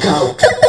gekauft.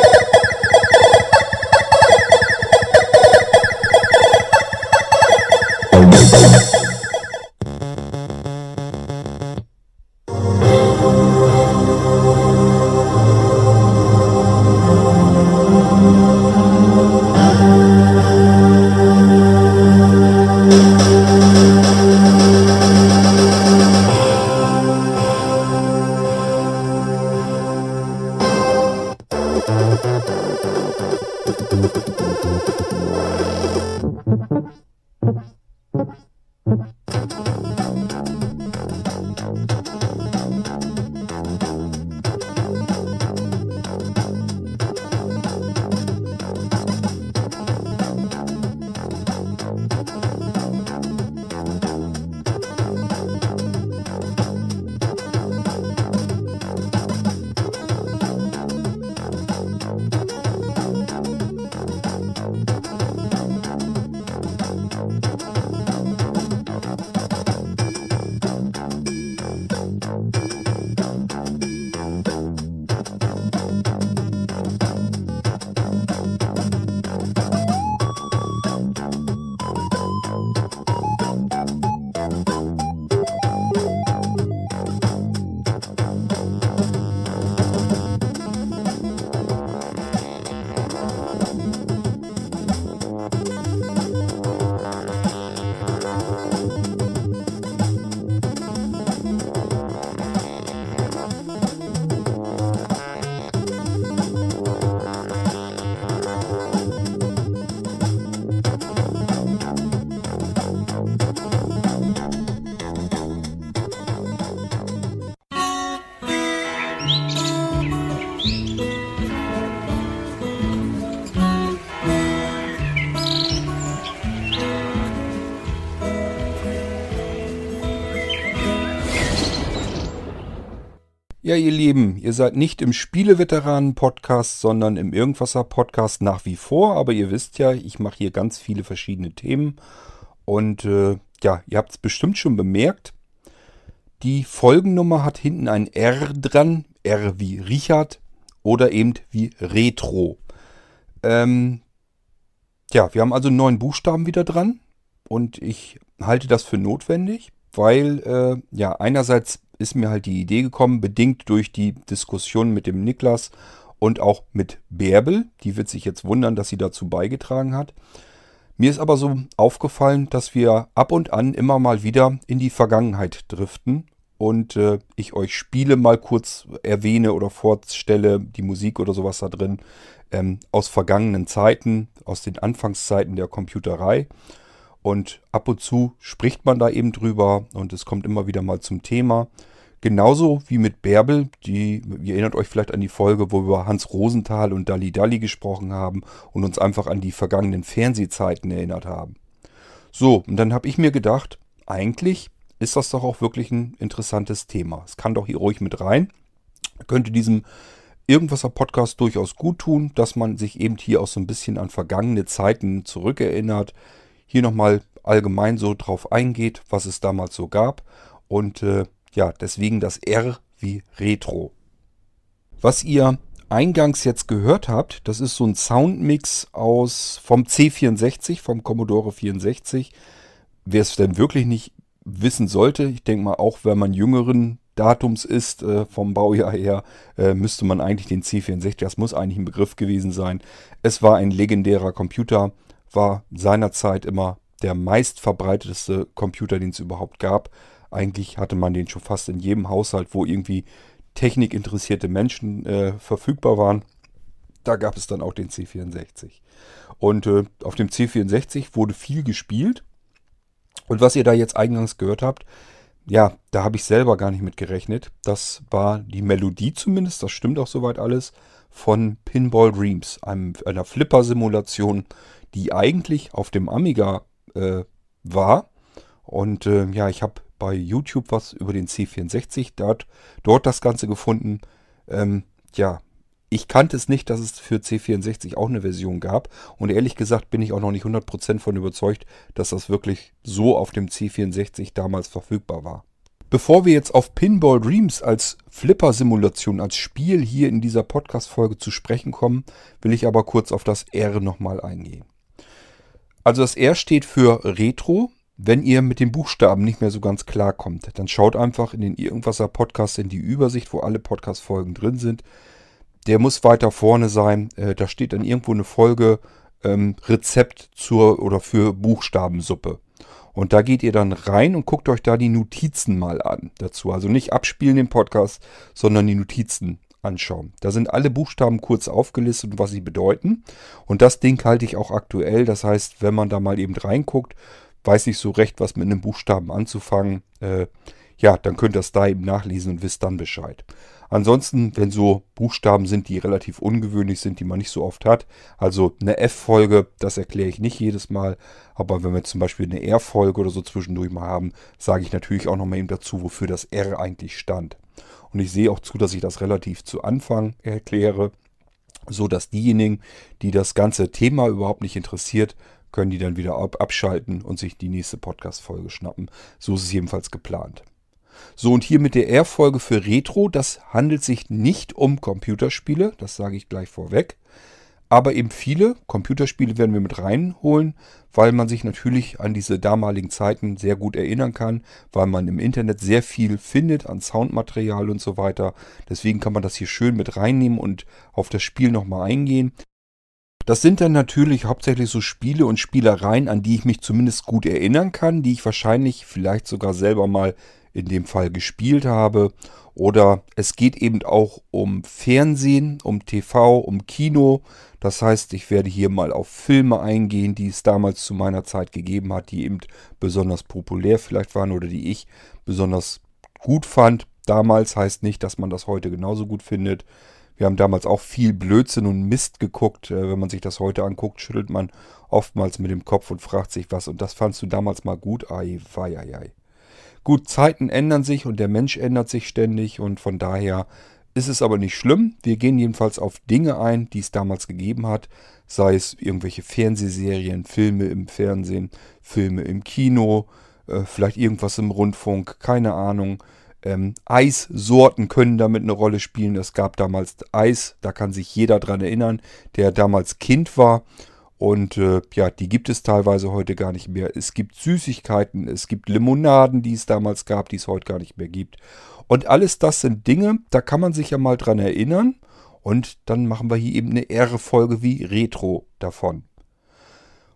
Ja, ihr Lieben, ihr seid nicht im Spieleveteranen-Podcast, sondern im Irgendwasser-Podcast nach wie vor. Aber ihr wisst ja, ich mache hier ganz viele verschiedene Themen. Und äh, ja, ihr habt es bestimmt schon bemerkt. Die Folgennummer hat hinten ein R dran. R wie Richard oder eben wie Retro. Ähm, ja, wir haben also neun Buchstaben wieder dran. Und ich halte das für notwendig, weil äh, ja einerseits ist mir halt die Idee gekommen, bedingt durch die Diskussion mit dem Niklas und auch mit Bärbel. Die wird sich jetzt wundern, dass sie dazu beigetragen hat. Mir ist aber so aufgefallen, dass wir ab und an immer mal wieder in die Vergangenheit driften und äh, ich euch Spiele mal kurz erwähne oder vorstelle, die Musik oder sowas da drin, ähm, aus vergangenen Zeiten, aus den Anfangszeiten der Computerei. Und ab und zu spricht man da eben drüber und es kommt immer wieder mal zum Thema. Genauso wie mit Bärbel, die, ihr erinnert euch vielleicht an die Folge, wo wir über Hans Rosenthal und Dalli Dalli gesprochen haben und uns einfach an die vergangenen Fernsehzeiten erinnert haben. So, und dann habe ich mir gedacht, eigentlich ist das doch auch wirklich ein interessantes Thema. Es kann doch hier ruhig mit rein. Könnte diesem Irgendwaser Podcast durchaus gut tun, dass man sich eben hier auch so ein bisschen an vergangene Zeiten zurückerinnert hier nochmal allgemein so drauf eingeht, was es damals so gab. Und äh, ja, deswegen das R wie Retro. Was ihr eingangs jetzt gehört habt, das ist so ein Soundmix aus vom C64, vom Commodore 64. Wer es denn wirklich nicht wissen sollte, ich denke mal auch, wenn man jüngeren Datums ist, äh, vom Baujahr her, äh, müsste man eigentlich den C64, das muss eigentlich ein Begriff gewesen sein. Es war ein legendärer Computer, war seinerzeit immer der meistverbreitetste Computer, den es überhaupt gab. Eigentlich hatte man den schon fast in jedem Haushalt, wo irgendwie technikinteressierte Menschen äh, verfügbar waren. Da gab es dann auch den C64. Und äh, auf dem C64 wurde viel gespielt. Und was ihr da jetzt eingangs gehört habt, ja, da habe ich selber gar nicht mit gerechnet. Das war die Melodie zumindest, das stimmt auch soweit alles, von Pinball Dreams, einem, einer Flipper-Simulation, die eigentlich auf dem Amiga äh, war. Und äh, ja, ich habe bei YouTube was über den C64 dort, dort das Ganze gefunden. Ähm, ja, ich kannte es nicht, dass es für C64 auch eine Version gab. Und ehrlich gesagt bin ich auch noch nicht 100% von überzeugt, dass das wirklich so auf dem C64 damals verfügbar war. Bevor wir jetzt auf Pinball Dreams als Flipper-Simulation, als Spiel hier in dieser Podcast-Folge zu sprechen kommen, will ich aber kurz auf das R nochmal eingehen. Also das R steht für Retro. Wenn ihr mit den Buchstaben nicht mehr so ganz klar kommt, dann schaut einfach in den Irgendwasser Podcast in die Übersicht, wo alle Podcast-Folgen drin sind. Der muss weiter vorne sein. Äh, da steht dann irgendwo eine Folge ähm, Rezept zur oder für Buchstabensuppe. Und da geht ihr dann rein und guckt euch da die Notizen mal an dazu. Also nicht abspielen den Podcast, sondern die Notizen anschauen. Da sind alle Buchstaben kurz aufgelistet und was sie bedeuten. Und das Ding halte ich auch aktuell. Das heißt, wenn man da mal eben reinguckt, weiß nicht so recht, was mit einem Buchstaben anzufangen. Äh, ja, dann könnt ihr das da eben nachlesen und wisst dann Bescheid. Ansonsten, wenn so Buchstaben sind, die relativ ungewöhnlich sind, die man nicht so oft hat, also eine F-Folge, das erkläre ich nicht jedes Mal, aber wenn wir zum Beispiel eine R-Folge oder so zwischendurch mal haben, sage ich natürlich auch nochmal eben dazu, wofür das R eigentlich stand. Und ich sehe auch zu, dass ich das relativ zu Anfang erkläre, so dass diejenigen, die das ganze Thema überhaupt nicht interessiert, können die dann wieder abschalten und sich die nächste Podcast-Folge schnappen. So ist es jedenfalls geplant. So, und hier mit der R-Folge für Retro, das handelt sich nicht um Computerspiele, das sage ich gleich vorweg. Aber eben viele Computerspiele werden wir mit reinholen, weil man sich natürlich an diese damaligen Zeiten sehr gut erinnern kann, weil man im Internet sehr viel findet an Soundmaterial und so weiter. Deswegen kann man das hier schön mit reinnehmen und auf das Spiel nochmal eingehen. Das sind dann natürlich hauptsächlich so Spiele und Spielereien, an die ich mich zumindest gut erinnern kann, die ich wahrscheinlich vielleicht sogar selber mal in dem Fall gespielt habe. Oder es geht eben auch um Fernsehen, um TV, um Kino. Das heißt, ich werde hier mal auf Filme eingehen, die es damals zu meiner Zeit gegeben hat, die eben besonders populär vielleicht waren oder die ich besonders gut fand. Damals heißt nicht, dass man das heute genauso gut findet. Wir haben damals auch viel Blödsinn und Mist geguckt. Äh, wenn man sich das heute anguckt, schüttelt man oftmals mit dem Kopf und fragt sich was. Und das fandst du damals mal gut? Ai, wei, ai, ai. Gut, Zeiten ändern sich und der Mensch ändert sich ständig und von daher ist es aber nicht schlimm. Wir gehen jedenfalls auf Dinge ein, die es damals gegeben hat, sei es irgendwelche Fernsehserien, Filme im Fernsehen, Filme im Kino, äh, vielleicht irgendwas im Rundfunk, keine Ahnung. Ähm, Eissorten können damit eine Rolle spielen. Es gab damals Eis, da kann sich jeder dran erinnern, der damals Kind war. Und äh, ja, die gibt es teilweise heute gar nicht mehr. Es gibt Süßigkeiten, es gibt Limonaden, die es damals gab, die es heute gar nicht mehr gibt. Und alles das sind Dinge, da kann man sich ja mal dran erinnern. Und dann machen wir hier eben eine R-Folge wie Retro davon.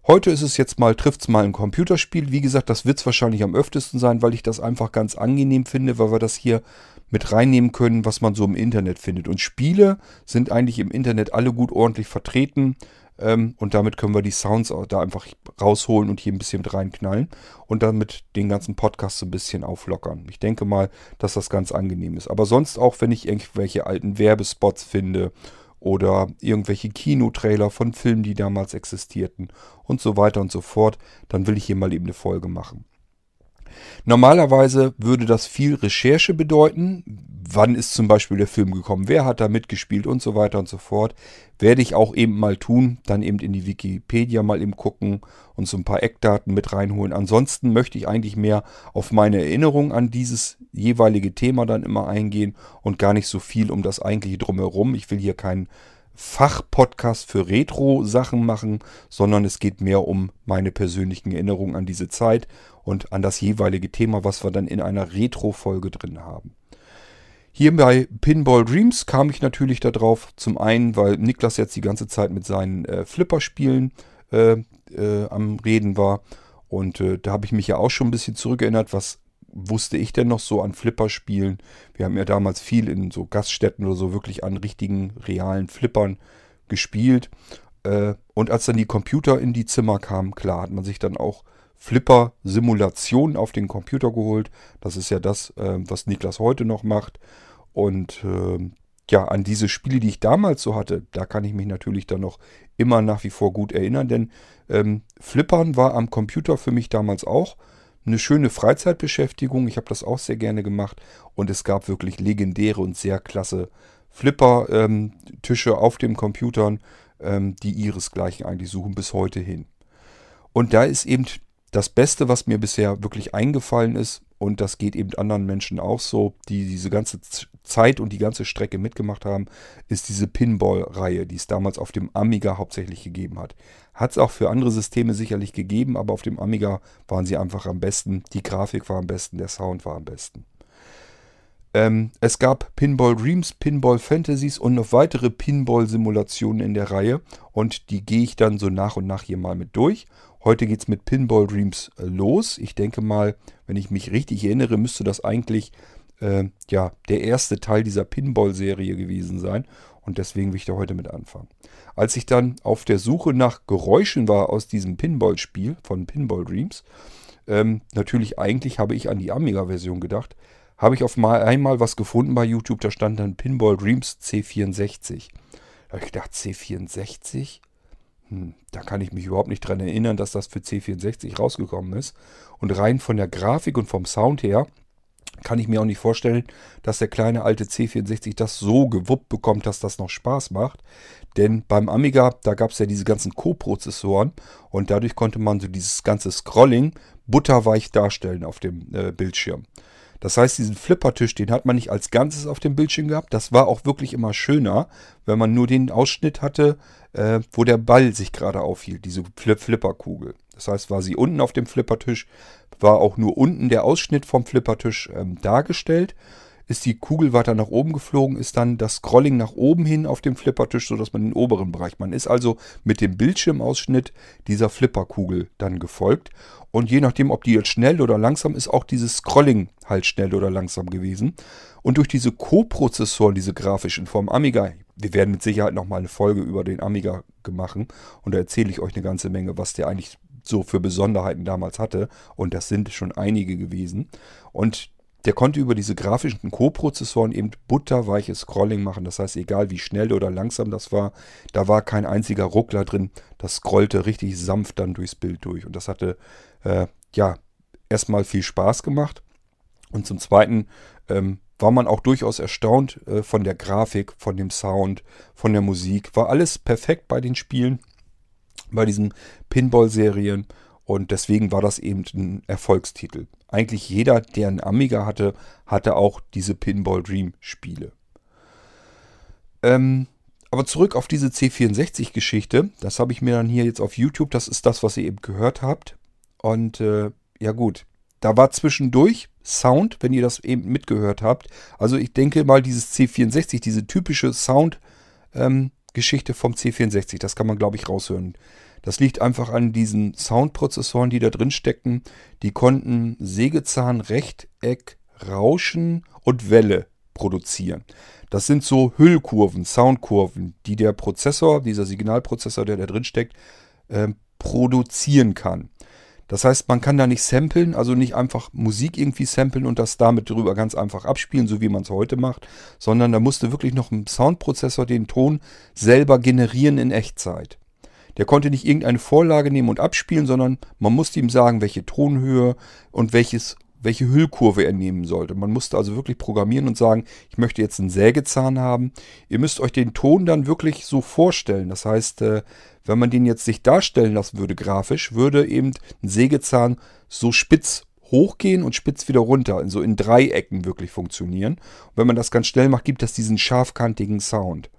Heute ist es jetzt mal, trifft es mal ein Computerspiel. Wie gesagt, das wird es wahrscheinlich am öftesten sein, weil ich das einfach ganz angenehm finde, weil wir das hier mit reinnehmen können, was man so im Internet findet. Und Spiele sind eigentlich im Internet alle gut ordentlich vertreten. Ähm, und damit können wir die Sounds da einfach rausholen und hier ein bisschen mit reinknallen und damit den ganzen Podcast so ein bisschen auflockern. Ich denke mal, dass das ganz angenehm ist. Aber sonst auch, wenn ich irgendwelche alten Werbespots finde oder irgendwelche Kinotrailer von Filmen, die damals existierten und so weiter und so fort, dann will ich hier mal eben eine Folge machen. Normalerweise würde das viel Recherche bedeuten. Wann ist zum Beispiel der Film gekommen? Wer hat da mitgespielt und so weiter und so fort. Werde ich auch eben mal tun. Dann eben in die Wikipedia mal eben gucken und so ein paar Eckdaten mit reinholen. Ansonsten möchte ich eigentlich mehr auf meine Erinnerung an dieses jeweilige Thema dann immer eingehen und gar nicht so viel um das eigentliche drumherum. Ich will hier keinen Fachpodcast für Retro-Sachen machen, sondern es geht mehr um meine persönlichen Erinnerungen an diese Zeit und an das jeweilige Thema, was wir dann in einer Retro-Folge drin haben. Hier bei Pinball Dreams kam ich natürlich darauf, zum einen, weil Niklas jetzt die ganze Zeit mit seinen äh, Flipperspielen äh, äh, am Reden war. Und äh, da habe ich mich ja auch schon ein bisschen zurückerinnert, was wusste ich denn noch so an Flipperspielen? Wir haben ja damals viel in so Gaststätten oder so wirklich an richtigen, realen Flippern gespielt. Äh, und als dann die Computer in die Zimmer kamen, klar, hat man sich dann auch Flipper-Simulationen auf den Computer geholt. Das ist ja das, äh, was Niklas heute noch macht. Und äh, ja, an diese Spiele, die ich damals so hatte, da kann ich mich natürlich dann noch immer nach wie vor gut erinnern, denn ähm, Flippern war am Computer für mich damals auch eine schöne Freizeitbeschäftigung. Ich habe das auch sehr gerne gemacht und es gab wirklich legendäre und sehr klasse Flipper-Tische ähm, auf den Computern, ähm, die ihresgleichen eigentlich suchen bis heute hin. Und da ist eben das Beste, was mir bisher wirklich eingefallen ist, und das geht eben anderen Menschen auch so, die diese ganze Zeit und die ganze Strecke mitgemacht haben, ist diese Pinball-Reihe, die es damals auf dem Amiga hauptsächlich gegeben hat. Hat es auch für andere Systeme sicherlich gegeben, aber auf dem Amiga waren sie einfach am besten. Die Grafik war am besten, der Sound war am besten. Ähm, es gab Pinball Dreams, Pinball Fantasies und noch weitere Pinball-Simulationen in der Reihe. Und die gehe ich dann so nach und nach hier mal mit durch. Heute geht es mit Pinball Dreams äh, los. Ich denke mal, wenn ich mich richtig erinnere, müsste das eigentlich äh, ja, der erste Teil dieser Pinball-Serie gewesen sein. Und deswegen will ich da heute mit anfangen. Als ich dann auf der Suche nach Geräuschen war aus diesem Pinball-Spiel von Pinball Dreams, ähm, natürlich eigentlich habe ich an die Amiga-Version gedacht, habe ich auf mal einmal was gefunden bei YouTube, da stand dann Pinball Dreams C64. Da habe ich gedacht, C64? Hm, da kann ich mich überhaupt nicht dran erinnern, dass das für C64 rausgekommen ist. Und rein von der Grafik und vom Sound her kann ich mir auch nicht vorstellen, dass der kleine alte C64 das so gewuppt bekommt, dass das noch Spaß macht. Denn beim Amiga, da gab es ja diese ganzen Co-Prozessoren und dadurch konnte man so dieses ganze Scrolling butterweich darstellen auf dem äh, Bildschirm. Das heißt, diesen Flippertisch, den hat man nicht als Ganzes auf dem Bildschirm gehabt. Das war auch wirklich immer schöner, wenn man nur den Ausschnitt hatte, äh, wo der Ball sich gerade aufhielt, diese Flip Flipperkugel. Das heißt, war sie unten auf dem Flippertisch, war auch nur unten der Ausschnitt vom Flippertisch ähm, dargestellt ist die Kugel weiter nach oben geflogen, ist dann das Scrolling nach oben hin auf dem Flippertisch, sodass man den oberen Bereich, man ist also mit dem Bildschirmausschnitt dieser Flipperkugel dann gefolgt. Und je nachdem, ob die jetzt schnell oder langsam ist, auch dieses Scrolling halt schnell oder langsam gewesen. Und durch diese Co-Prozessoren, diese grafischen vom Amiga, wir werden mit Sicherheit nochmal eine Folge über den Amiga machen und da erzähle ich euch eine ganze Menge, was der eigentlich so für Besonderheiten damals hatte. Und das sind schon einige gewesen. Und der konnte über diese grafischen Co-Prozessoren eben butterweiches Scrolling machen. Das heißt, egal wie schnell oder langsam das war, da war kein einziger Ruckler drin. Das scrollte richtig sanft dann durchs Bild durch. Und das hatte, äh, ja, erstmal viel Spaß gemacht. Und zum Zweiten ähm, war man auch durchaus erstaunt äh, von der Grafik, von dem Sound, von der Musik. War alles perfekt bei den Spielen, bei diesen Pinball-Serien. Und deswegen war das eben ein Erfolgstitel. Eigentlich jeder, der einen Amiga hatte, hatte auch diese Pinball Dream Spiele. Ähm, aber zurück auf diese C64-Geschichte. Das habe ich mir dann hier jetzt auf YouTube. Das ist das, was ihr eben gehört habt. Und äh, ja gut, da war zwischendurch Sound, wenn ihr das eben mitgehört habt. Also ich denke mal, dieses C64, diese typische Sound-Geschichte ähm, vom C64, das kann man, glaube ich, raushören. Das liegt einfach an diesen Soundprozessoren, die da drin steckten. Die konnten Sägezahn, Rechteck, Rauschen und Welle produzieren. Das sind so Hüllkurven, Soundkurven, die der Prozessor, dieser Signalprozessor, der da drin steckt, äh, produzieren kann. Das heißt, man kann da nicht samplen, also nicht einfach Musik irgendwie samplen und das damit drüber ganz einfach abspielen, so wie man es heute macht, sondern da musste wirklich noch ein Soundprozessor den Ton selber generieren in Echtzeit. Der konnte nicht irgendeine Vorlage nehmen und abspielen, sondern man musste ihm sagen, welche Tonhöhe und welches, welche Hüllkurve er nehmen sollte. Man musste also wirklich programmieren und sagen, ich möchte jetzt einen Sägezahn haben. Ihr müsst euch den Ton dann wirklich so vorstellen. Das heißt, äh, wenn man den jetzt sich darstellen lassen würde grafisch, würde eben ein Sägezahn so spitz hochgehen und spitz wieder runter, so in Dreiecken wirklich funktionieren. Und wenn man das ganz schnell macht, gibt das diesen scharfkantigen Sound.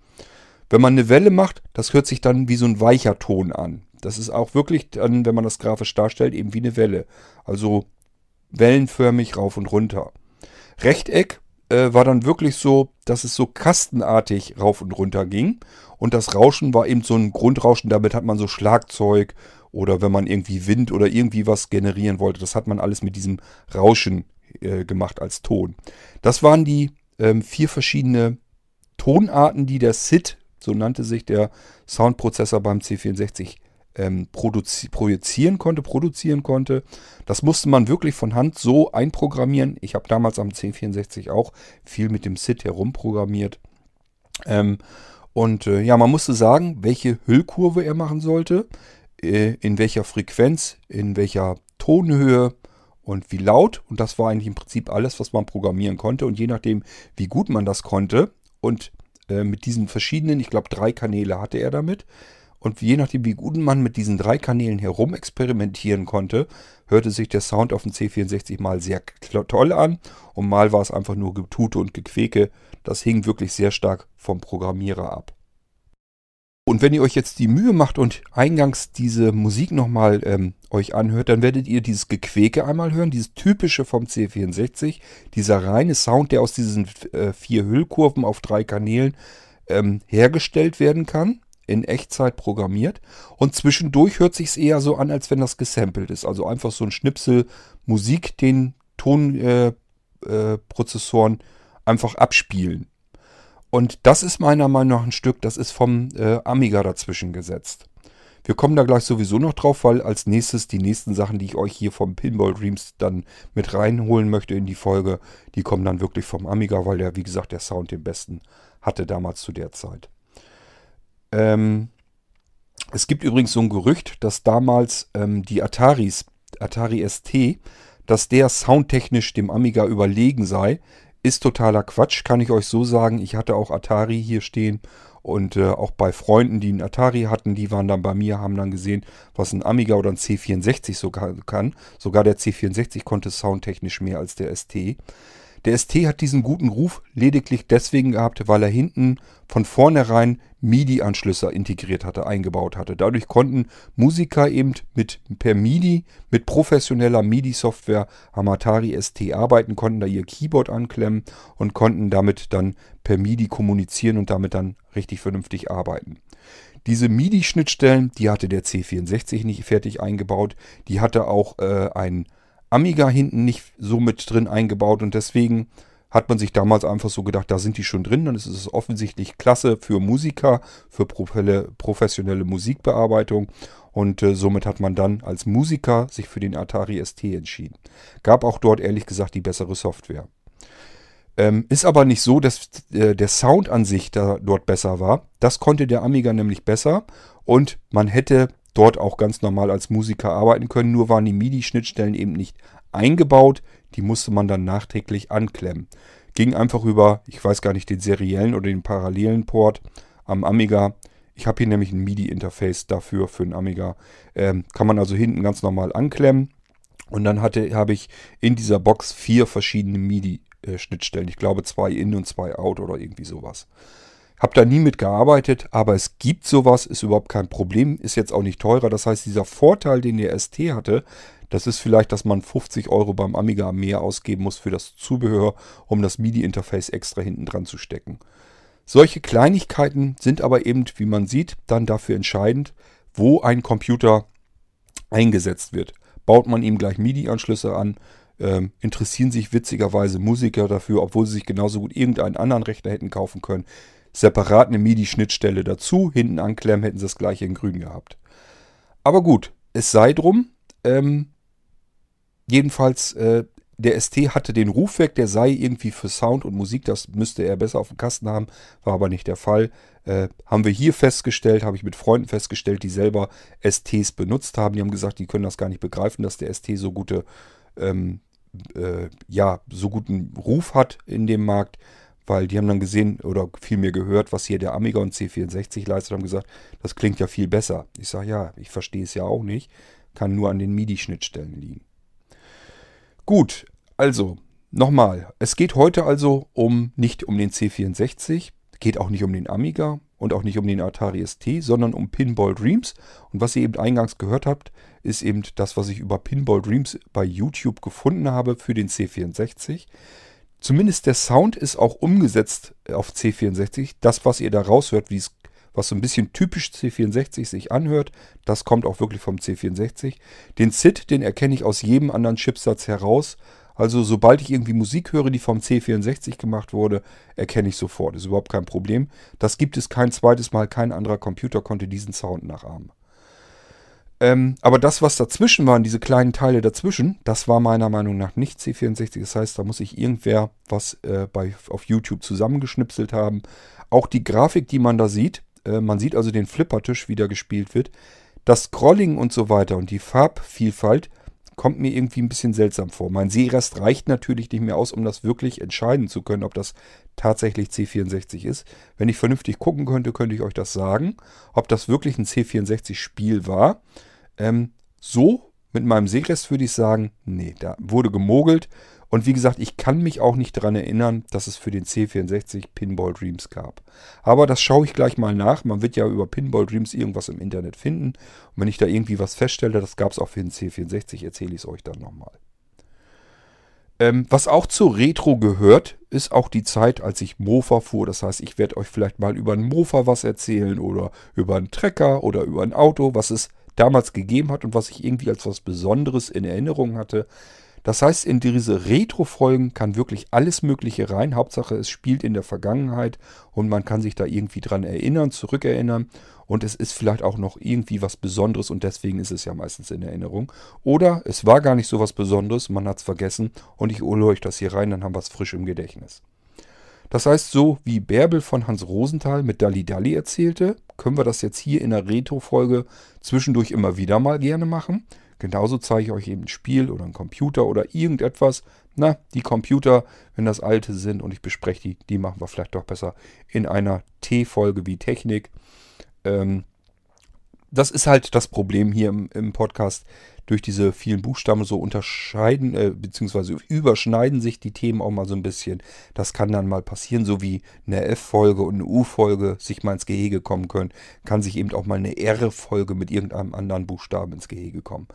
Wenn man eine Welle macht, das hört sich dann wie so ein weicher Ton an. Das ist auch wirklich dann, wenn man das grafisch darstellt, eben wie eine Welle. Also wellenförmig rauf und runter. Rechteck äh, war dann wirklich so, dass es so kastenartig rauf und runter ging. Und das Rauschen war eben so ein Grundrauschen, damit hat man so Schlagzeug oder wenn man irgendwie Wind oder irgendwie was generieren wollte, das hat man alles mit diesem Rauschen äh, gemacht als Ton. Das waren die ähm, vier verschiedene Tonarten, die der SID so nannte sich der Soundprozessor beim C64, ähm, projizieren konnte, produzieren konnte. Das musste man wirklich von Hand so einprogrammieren. Ich habe damals am C64 auch viel mit dem SID herumprogrammiert. Ähm, und äh, ja, man musste sagen, welche Hüllkurve er machen sollte, äh, in welcher Frequenz, in welcher Tonhöhe und wie laut. Und das war eigentlich im Prinzip alles, was man programmieren konnte. Und je nachdem, wie gut man das konnte und äh, mit diesen verschiedenen, ich glaube drei Kanäle hatte er damit. Und je nachdem, wie gut man mit diesen drei Kanälen herumexperimentieren konnte, hörte sich der Sound auf dem C64 mal sehr toll an und mal war es einfach nur Getute und Gequäke. Das hing wirklich sehr stark vom Programmierer ab. Und wenn ihr euch jetzt die Mühe macht und eingangs diese Musik nochmal ähm, euch anhört, dann werdet ihr dieses Gequäke einmal hören, dieses typische vom C64, dieser reine Sound, der aus diesen äh, vier Hüllkurven auf drei Kanälen ähm, hergestellt werden kann, in Echtzeit programmiert. Und zwischendurch hört sich eher so an, als wenn das gesampelt ist. Also einfach so ein Schnipsel Musik, den Tonprozessoren äh, äh, einfach abspielen. Und das ist meiner Meinung nach ein Stück, das ist vom äh, Amiga dazwischen gesetzt. Wir kommen da gleich sowieso noch drauf, weil als nächstes die nächsten Sachen, die ich euch hier vom Pinball Dreams dann mit reinholen möchte in die Folge, die kommen dann wirklich vom Amiga, weil der, wie gesagt, der Sound den besten hatte damals zu der Zeit. Ähm, es gibt übrigens so ein Gerücht, dass damals ähm, die Ataris, Atari ST, dass der soundtechnisch dem Amiga überlegen sei. Ist totaler Quatsch, kann ich euch so sagen. Ich hatte auch Atari hier stehen und äh, auch bei Freunden, die einen Atari hatten, die waren dann bei mir, haben dann gesehen, was ein Amiga oder ein C64 sogar kann. Sogar der C64 konnte soundtechnisch mehr als der ST. Der ST hat diesen guten Ruf lediglich deswegen gehabt, weil er hinten von vornherein MIDI-Anschlüsse integriert hatte, eingebaut hatte. Dadurch konnten Musiker eben mit per MIDI, mit professioneller MIDI-Software am Atari ST arbeiten, konnten da ihr Keyboard anklemmen und konnten damit dann per MIDI kommunizieren und damit dann richtig vernünftig arbeiten. Diese MIDI-Schnittstellen, die hatte der C64 nicht fertig eingebaut. Die hatte auch äh, ein Amiga hinten nicht so mit drin eingebaut und deswegen hat man sich damals einfach so gedacht, da sind die schon drin, dann ist es offensichtlich klasse für Musiker, für professionelle Musikbearbeitung und äh, somit hat man dann als Musiker sich für den Atari ST entschieden. Gab auch dort ehrlich gesagt die bessere Software. Ähm, ist aber nicht so, dass äh, der Sound an sich da dort besser war. Das konnte der Amiga nämlich besser und man hätte dort auch ganz normal als Musiker arbeiten können. Nur waren die MIDI-Schnittstellen eben nicht eingebaut. Die musste man dann nachträglich anklemmen. Ging einfach über, ich weiß gar nicht, den seriellen oder den parallelen Port am Amiga. Ich habe hier nämlich ein MIDI-Interface dafür, für den Amiga. Ähm, kann man also hinten ganz normal anklemmen. Und dann habe ich in dieser Box vier verschiedene MIDI-Schnittstellen. Ich glaube zwei in und zwei out oder irgendwie sowas. Hab da nie mit gearbeitet, aber es gibt sowas, ist überhaupt kein Problem, ist jetzt auch nicht teurer. Das heißt, dieser Vorteil, den der ST hatte, das ist vielleicht, dass man 50 Euro beim Amiga mehr ausgeben muss für das Zubehör, um das MIDI-Interface extra hinten dran zu stecken. Solche Kleinigkeiten sind aber eben, wie man sieht, dann dafür entscheidend, wo ein Computer eingesetzt wird. Baut man ihm gleich MIDI-Anschlüsse an, ähm, interessieren sich witzigerweise Musiker dafür, obwohl sie sich genauso gut irgendeinen anderen Rechner hätten kaufen können separat eine MIDI-Schnittstelle dazu. Hinten anklemmen hätten sie das gleiche in grün gehabt. Aber gut, es sei drum. Ähm, jedenfalls, äh, der ST hatte den Ruf weg, der sei irgendwie für Sound und Musik, das müsste er besser auf dem Kasten haben, war aber nicht der Fall. Äh, haben wir hier festgestellt, habe ich mit Freunden festgestellt, die selber STs benutzt haben. Die haben gesagt, die können das gar nicht begreifen, dass der ST so gute, ähm, äh, ja, so guten Ruf hat in dem Markt weil die haben dann gesehen oder vielmehr gehört, was hier der Amiga und C64 leistet, haben gesagt, das klingt ja viel besser. Ich sage, ja, ich verstehe es ja auch nicht, kann nur an den MIDI-Schnittstellen liegen. Gut, also nochmal, es geht heute also um nicht um den C64, geht auch nicht um den Amiga und auch nicht um den Atari ST, sondern um Pinball Dreams. Und was ihr eben eingangs gehört habt, ist eben das, was ich über Pinball Dreams bei YouTube gefunden habe für den C64. Zumindest der Sound ist auch umgesetzt auf C64. Das, was ihr da raushört, wie es was so ein bisschen typisch C64 sich anhört, das kommt auch wirklich vom C64. Den SID, den erkenne ich aus jedem anderen Chipsatz heraus. Also sobald ich irgendwie Musik höre, die vom C64 gemacht wurde, erkenne ich sofort. Ist überhaupt kein Problem. Das gibt es kein zweites Mal. Kein anderer Computer konnte diesen Sound nachahmen. Ähm, aber das, was dazwischen waren, diese kleinen Teile dazwischen, das war meiner Meinung nach nicht C64. Das heißt, da muss sich irgendwer was äh, bei, auf YouTube zusammengeschnipselt haben. Auch die Grafik, die man da sieht, äh, man sieht also den Flippertisch, wie der gespielt wird. Das Scrolling und so weiter und die Farbvielfalt kommt mir irgendwie ein bisschen seltsam vor. Mein Sehrest reicht natürlich nicht mehr aus, um das wirklich entscheiden zu können, ob das tatsächlich C64 ist. Wenn ich vernünftig gucken könnte, könnte ich euch das sagen, ob das wirklich ein C64-Spiel war. Ähm, so mit meinem Sehrest würde ich sagen, nee, da wurde gemogelt. Und wie gesagt, ich kann mich auch nicht daran erinnern, dass es für den C64 Pinball Dreams gab. Aber das schaue ich gleich mal nach. Man wird ja über Pinball Dreams irgendwas im Internet finden. Und wenn ich da irgendwie was feststelle, das gab es auch für den C64, erzähle ich es euch dann nochmal. Ähm, was auch zur Retro gehört, ist auch die Zeit, als ich Mofa fuhr. Das heißt, ich werde euch vielleicht mal über einen Mofa was erzählen oder über einen Trecker oder über ein Auto, was es damals gegeben hat und was ich irgendwie als was Besonderes in Erinnerung hatte. Das heißt, in diese Retro-Folgen kann wirklich alles Mögliche rein. Hauptsache, es spielt in der Vergangenheit und man kann sich da irgendwie dran erinnern, zurückerinnern. Und es ist vielleicht auch noch irgendwie was Besonderes und deswegen ist es ja meistens in Erinnerung. Oder es war gar nicht so was Besonderes, man hat es vergessen und ich hole euch das hier rein, dann haben wir es frisch im Gedächtnis. Das heißt, so wie Bärbel von Hans Rosenthal mit Dalli Dalli erzählte, können wir das jetzt hier in der Retro-Folge zwischendurch immer wieder mal gerne machen. Genauso zeige ich euch eben ein Spiel oder ein Computer oder irgendetwas. Na, die Computer, wenn das alte sind und ich bespreche die, die machen wir vielleicht doch besser in einer T-Folge wie Technik. Ähm, das ist halt das Problem hier im, im Podcast durch diese vielen Buchstaben so unterscheiden, äh, beziehungsweise überschneiden sich die Themen auch mal so ein bisschen. Das kann dann mal passieren, so wie eine F-Folge und eine U-Folge sich mal ins Gehege kommen können, kann sich eben auch mal eine R-Folge mit irgendeinem anderen Buchstaben ins Gehege kommen.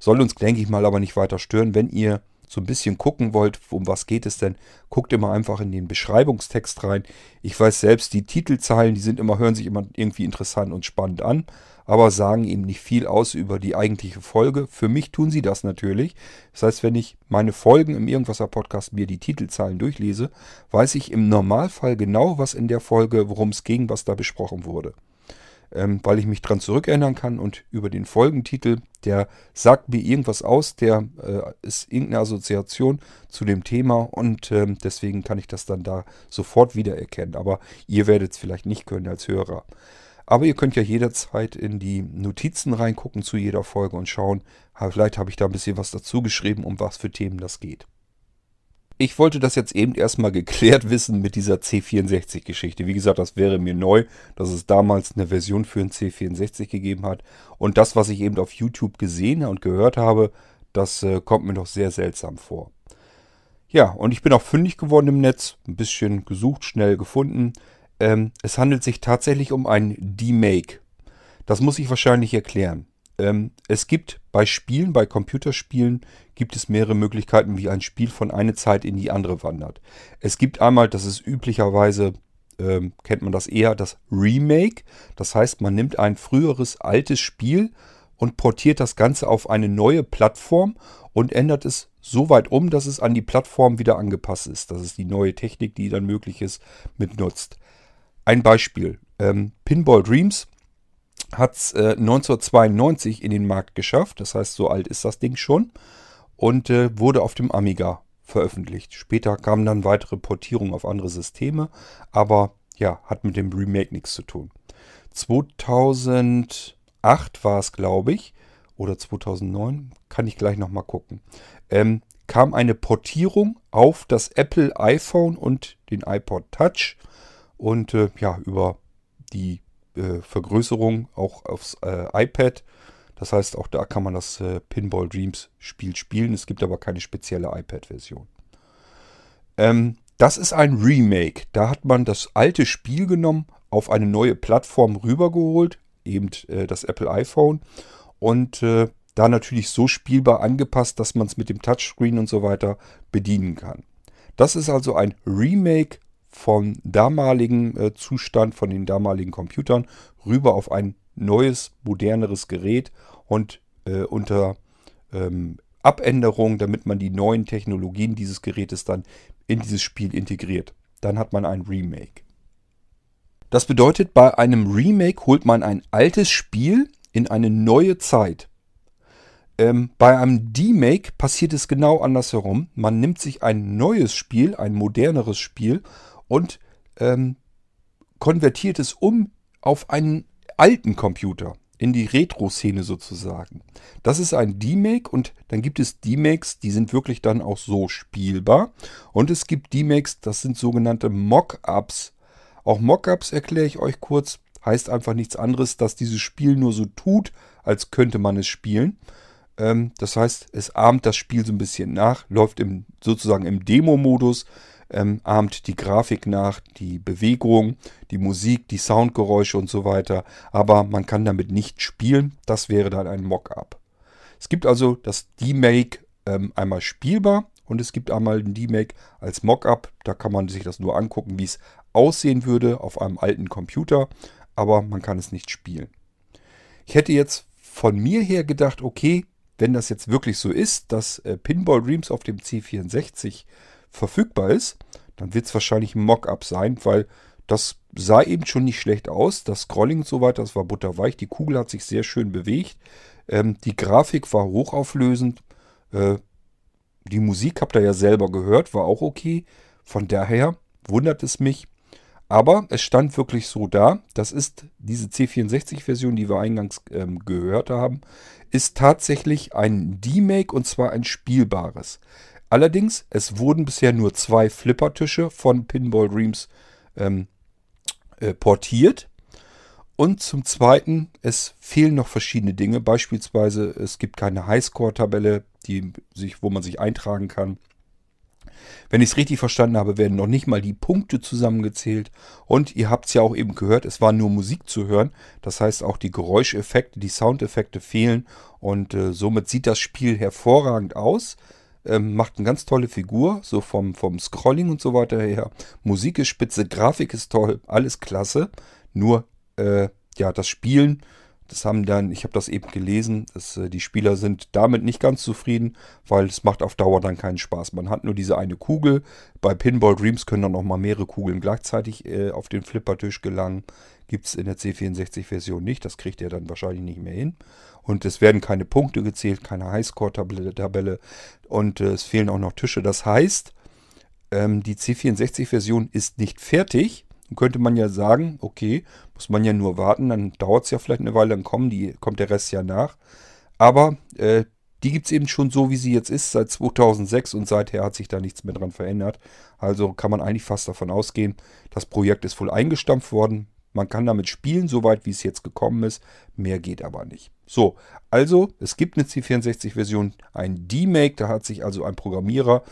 Soll uns, denke ich mal, aber nicht weiter stören. Wenn ihr so ein bisschen gucken wollt, um was geht es denn, guckt immer einfach in den Beschreibungstext rein. Ich weiß selbst, die Titelzeilen, die sind immer, hören sich immer irgendwie interessant und spannend an aber sagen ihm nicht viel aus über die eigentliche Folge. Für mich tun sie das natürlich. Das heißt, wenn ich meine Folgen im Irgendwasser Podcast mir die Titelzahlen durchlese, weiß ich im Normalfall genau, was in der Folge, worum es ging, was da besprochen wurde. Ähm, weil ich mich dran zurückerinnern kann und über den Folgentitel, der sagt mir irgendwas aus, der äh, ist irgendeine Assoziation zu dem Thema und ähm, deswegen kann ich das dann da sofort wiedererkennen. Aber ihr werdet es vielleicht nicht können als Hörer. Aber ihr könnt ja jederzeit in die Notizen reingucken zu jeder Folge und schauen, vielleicht habe ich da ein bisschen was dazu geschrieben, um was für Themen das geht. Ich wollte das jetzt eben erstmal geklärt wissen mit dieser C64-Geschichte. Wie gesagt, das wäre mir neu, dass es damals eine Version für einen C64 gegeben hat. Und das, was ich eben auf YouTube gesehen und gehört habe, das äh, kommt mir doch sehr seltsam vor. Ja, und ich bin auch fündig geworden im Netz, ein bisschen gesucht, schnell gefunden. Ähm, es handelt sich tatsächlich um ein Demake. Das muss ich wahrscheinlich erklären. Ähm, es gibt bei Spielen, bei Computerspielen, gibt es mehrere Möglichkeiten, wie ein Spiel von einer Zeit in die andere wandert. Es gibt einmal, das ist üblicherweise, ähm, kennt man das eher, das Remake. Das heißt, man nimmt ein früheres altes Spiel und portiert das Ganze auf eine neue Plattform und ändert es so weit um, dass es an die Plattform wieder angepasst ist. Das ist die neue Technik, die dann möglich ist, mitnutzt. Ein Beispiel. Ähm, Pinball Dreams hat es äh, 1992 in den Markt geschafft. Das heißt, so alt ist das Ding schon. Und äh, wurde auf dem Amiga veröffentlicht. Später kamen dann weitere Portierungen auf andere Systeme. Aber ja, hat mit dem Remake nichts zu tun. 2008 war es, glaube ich. Oder 2009. Kann ich gleich nochmal gucken. Ähm, kam eine Portierung auf das Apple iPhone und den iPod Touch und äh, ja, über die äh, Vergrößerung auch aufs äh, iPad. Das heißt, auch da kann man das äh, Pinball Dreams Spiel spielen. Es gibt aber keine spezielle iPad-Version. Ähm, das ist ein Remake. Da hat man das alte Spiel genommen, auf eine neue Plattform rübergeholt, eben äh, das Apple iPhone. Und äh, da natürlich so spielbar angepasst, dass man es mit dem Touchscreen und so weiter bedienen kann. Das ist also ein Remake vom damaligen äh, Zustand, von den damaligen Computern rüber auf ein neues, moderneres Gerät und äh, unter ähm, Abänderung, damit man die neuen Technologien dieses Gerätes dann in dieses Spiel integriert. Dann hat man ein Remake. Das bedeutet, bei einem Remake holt man ein altes Spiel in eine neue Zeit. Ähm, bei einem Demake passiert es genau andersherum. Man nimmt sich ein neues Spiel, ein moderneres Spiel und ähm, konvertiert es um auf einen alten Computer. in die Retro-Szene sozusagen. Das ist ein D-Make und dann gibt es D-Makes, die sind wirklich dann auch so spielbar. Und es gibt D-Makes, das sind sogenannte Mock-Ups. Auch Mock-Ups erkläre ich euch kurz. Heißt einfach nichts anderes, dass dieses Spiel nur so tut, als könnte man es spielen. Ähm, das heißt, es ahmt das Spiel so ein bisschen nach, läuft im, sozusagen im Demo-Modus ähm, ahmt die Grafik nach, die Bewegung, die Musik, die Soundgeräusche und so weiter. Aber man kann damit nicht spielen. Das wäre dann ein Mockup. Es gibt also das D-Make ähm, einmal spielbar und es gibt einmal ein D-Make als Mockup. Da kann man sich das nur angucken, wie es aussehen würde auf einem alten Computer. Aber man kann es nicht spielen. Ich hätte jetzt von mir her gedacht, okay, wenn das jetzt wirklich so ist, dass äh, Pinball Dreams auf dem C64 verfügbar ist, dann wird es wahrscheinlich ein Mockup sein, weil das sah eben schon nicht schlecht aus. Das Scrolling und so weiter, das war butterweich. Die Kugel hat sich sehr schön bewegt. Ähm, die Grafik war hochauflösend. Äh, die Musik habt ihr ja selber gehört, war auch okay. Von daher wundert es mich. Aber es stand wirklich so da. Das ist diese C64-Version, die wir eingangs ähm, gehört haben, ist tatsächlich ein D-Make und zwar ein spielbares. Allerdings, es wurden bisher nur zwei Flippertische von Pinball Dreams ähm, äh, portiert. Und zum Zweiten, es fehlen noch verschiedene Dinge. Beispielsweise, es gibt keine Highscore-Tabelle, wo man sich eintragen kann. Wenn ich es richtig verstanden habe, werden noch nicht mal die Punkte zusammengezählt. Und ihr habt es ja auch eben gehört, es war nur Musik zu hören. Das heißt, auch die Geräuscheffekte, die Soundeffekte fehlen. Und äh, somit sieht das Spiel hervorragend aus. Ähm, macht eine ganz tolle Figur, so vom, vom Scrolling und so weiter her. Musik ist spitze, Grafik ist toll, alles klasse. Nur, äh, ja, das Spielen, das haben dann, ich habe das eben gelesen, dass, äh, die Spieler sind damit nicht ganz zufrieden, weil es macht auf Dauer dann keinen Spaß. Man hat nur diese eine Kugel. Bei Pinball Dreams können dann noch mal mehrere Kugeln gleichzeitig äh, auf den Flippertisch gelangen. Gibt es in der C64-Version nicht. Das kriegt er dann wahrscheinlich nicht mehr hin. Und es werden keine Punkte gezählt, keine Highscore-Tabelle und äh, es fehlen auch noch Tische. Das heißt, ähm, die C64-Version ist nicht fertig. Dann könnte man ja sagen, okay, muss man ja nur warten, dann dauert es ja vielleicht eine Weile, dann kommen die, kommt der Rest ja nach. Aber äh, die gibt es eben schon so, wie sie jetzt ist, seit 2006 und seither hat sich da nichts mehr dran verändert. Also kann man eigentlich fast davon ausgehen, das Projekt ist wohl eingestampft worden. Man kann damit spielen, soweit wie es jetzt gekommen ist. Mehr geht aber nicht. So, also es gibt eine C64-Version, ein D-Make, da hat sich also ein Programmierer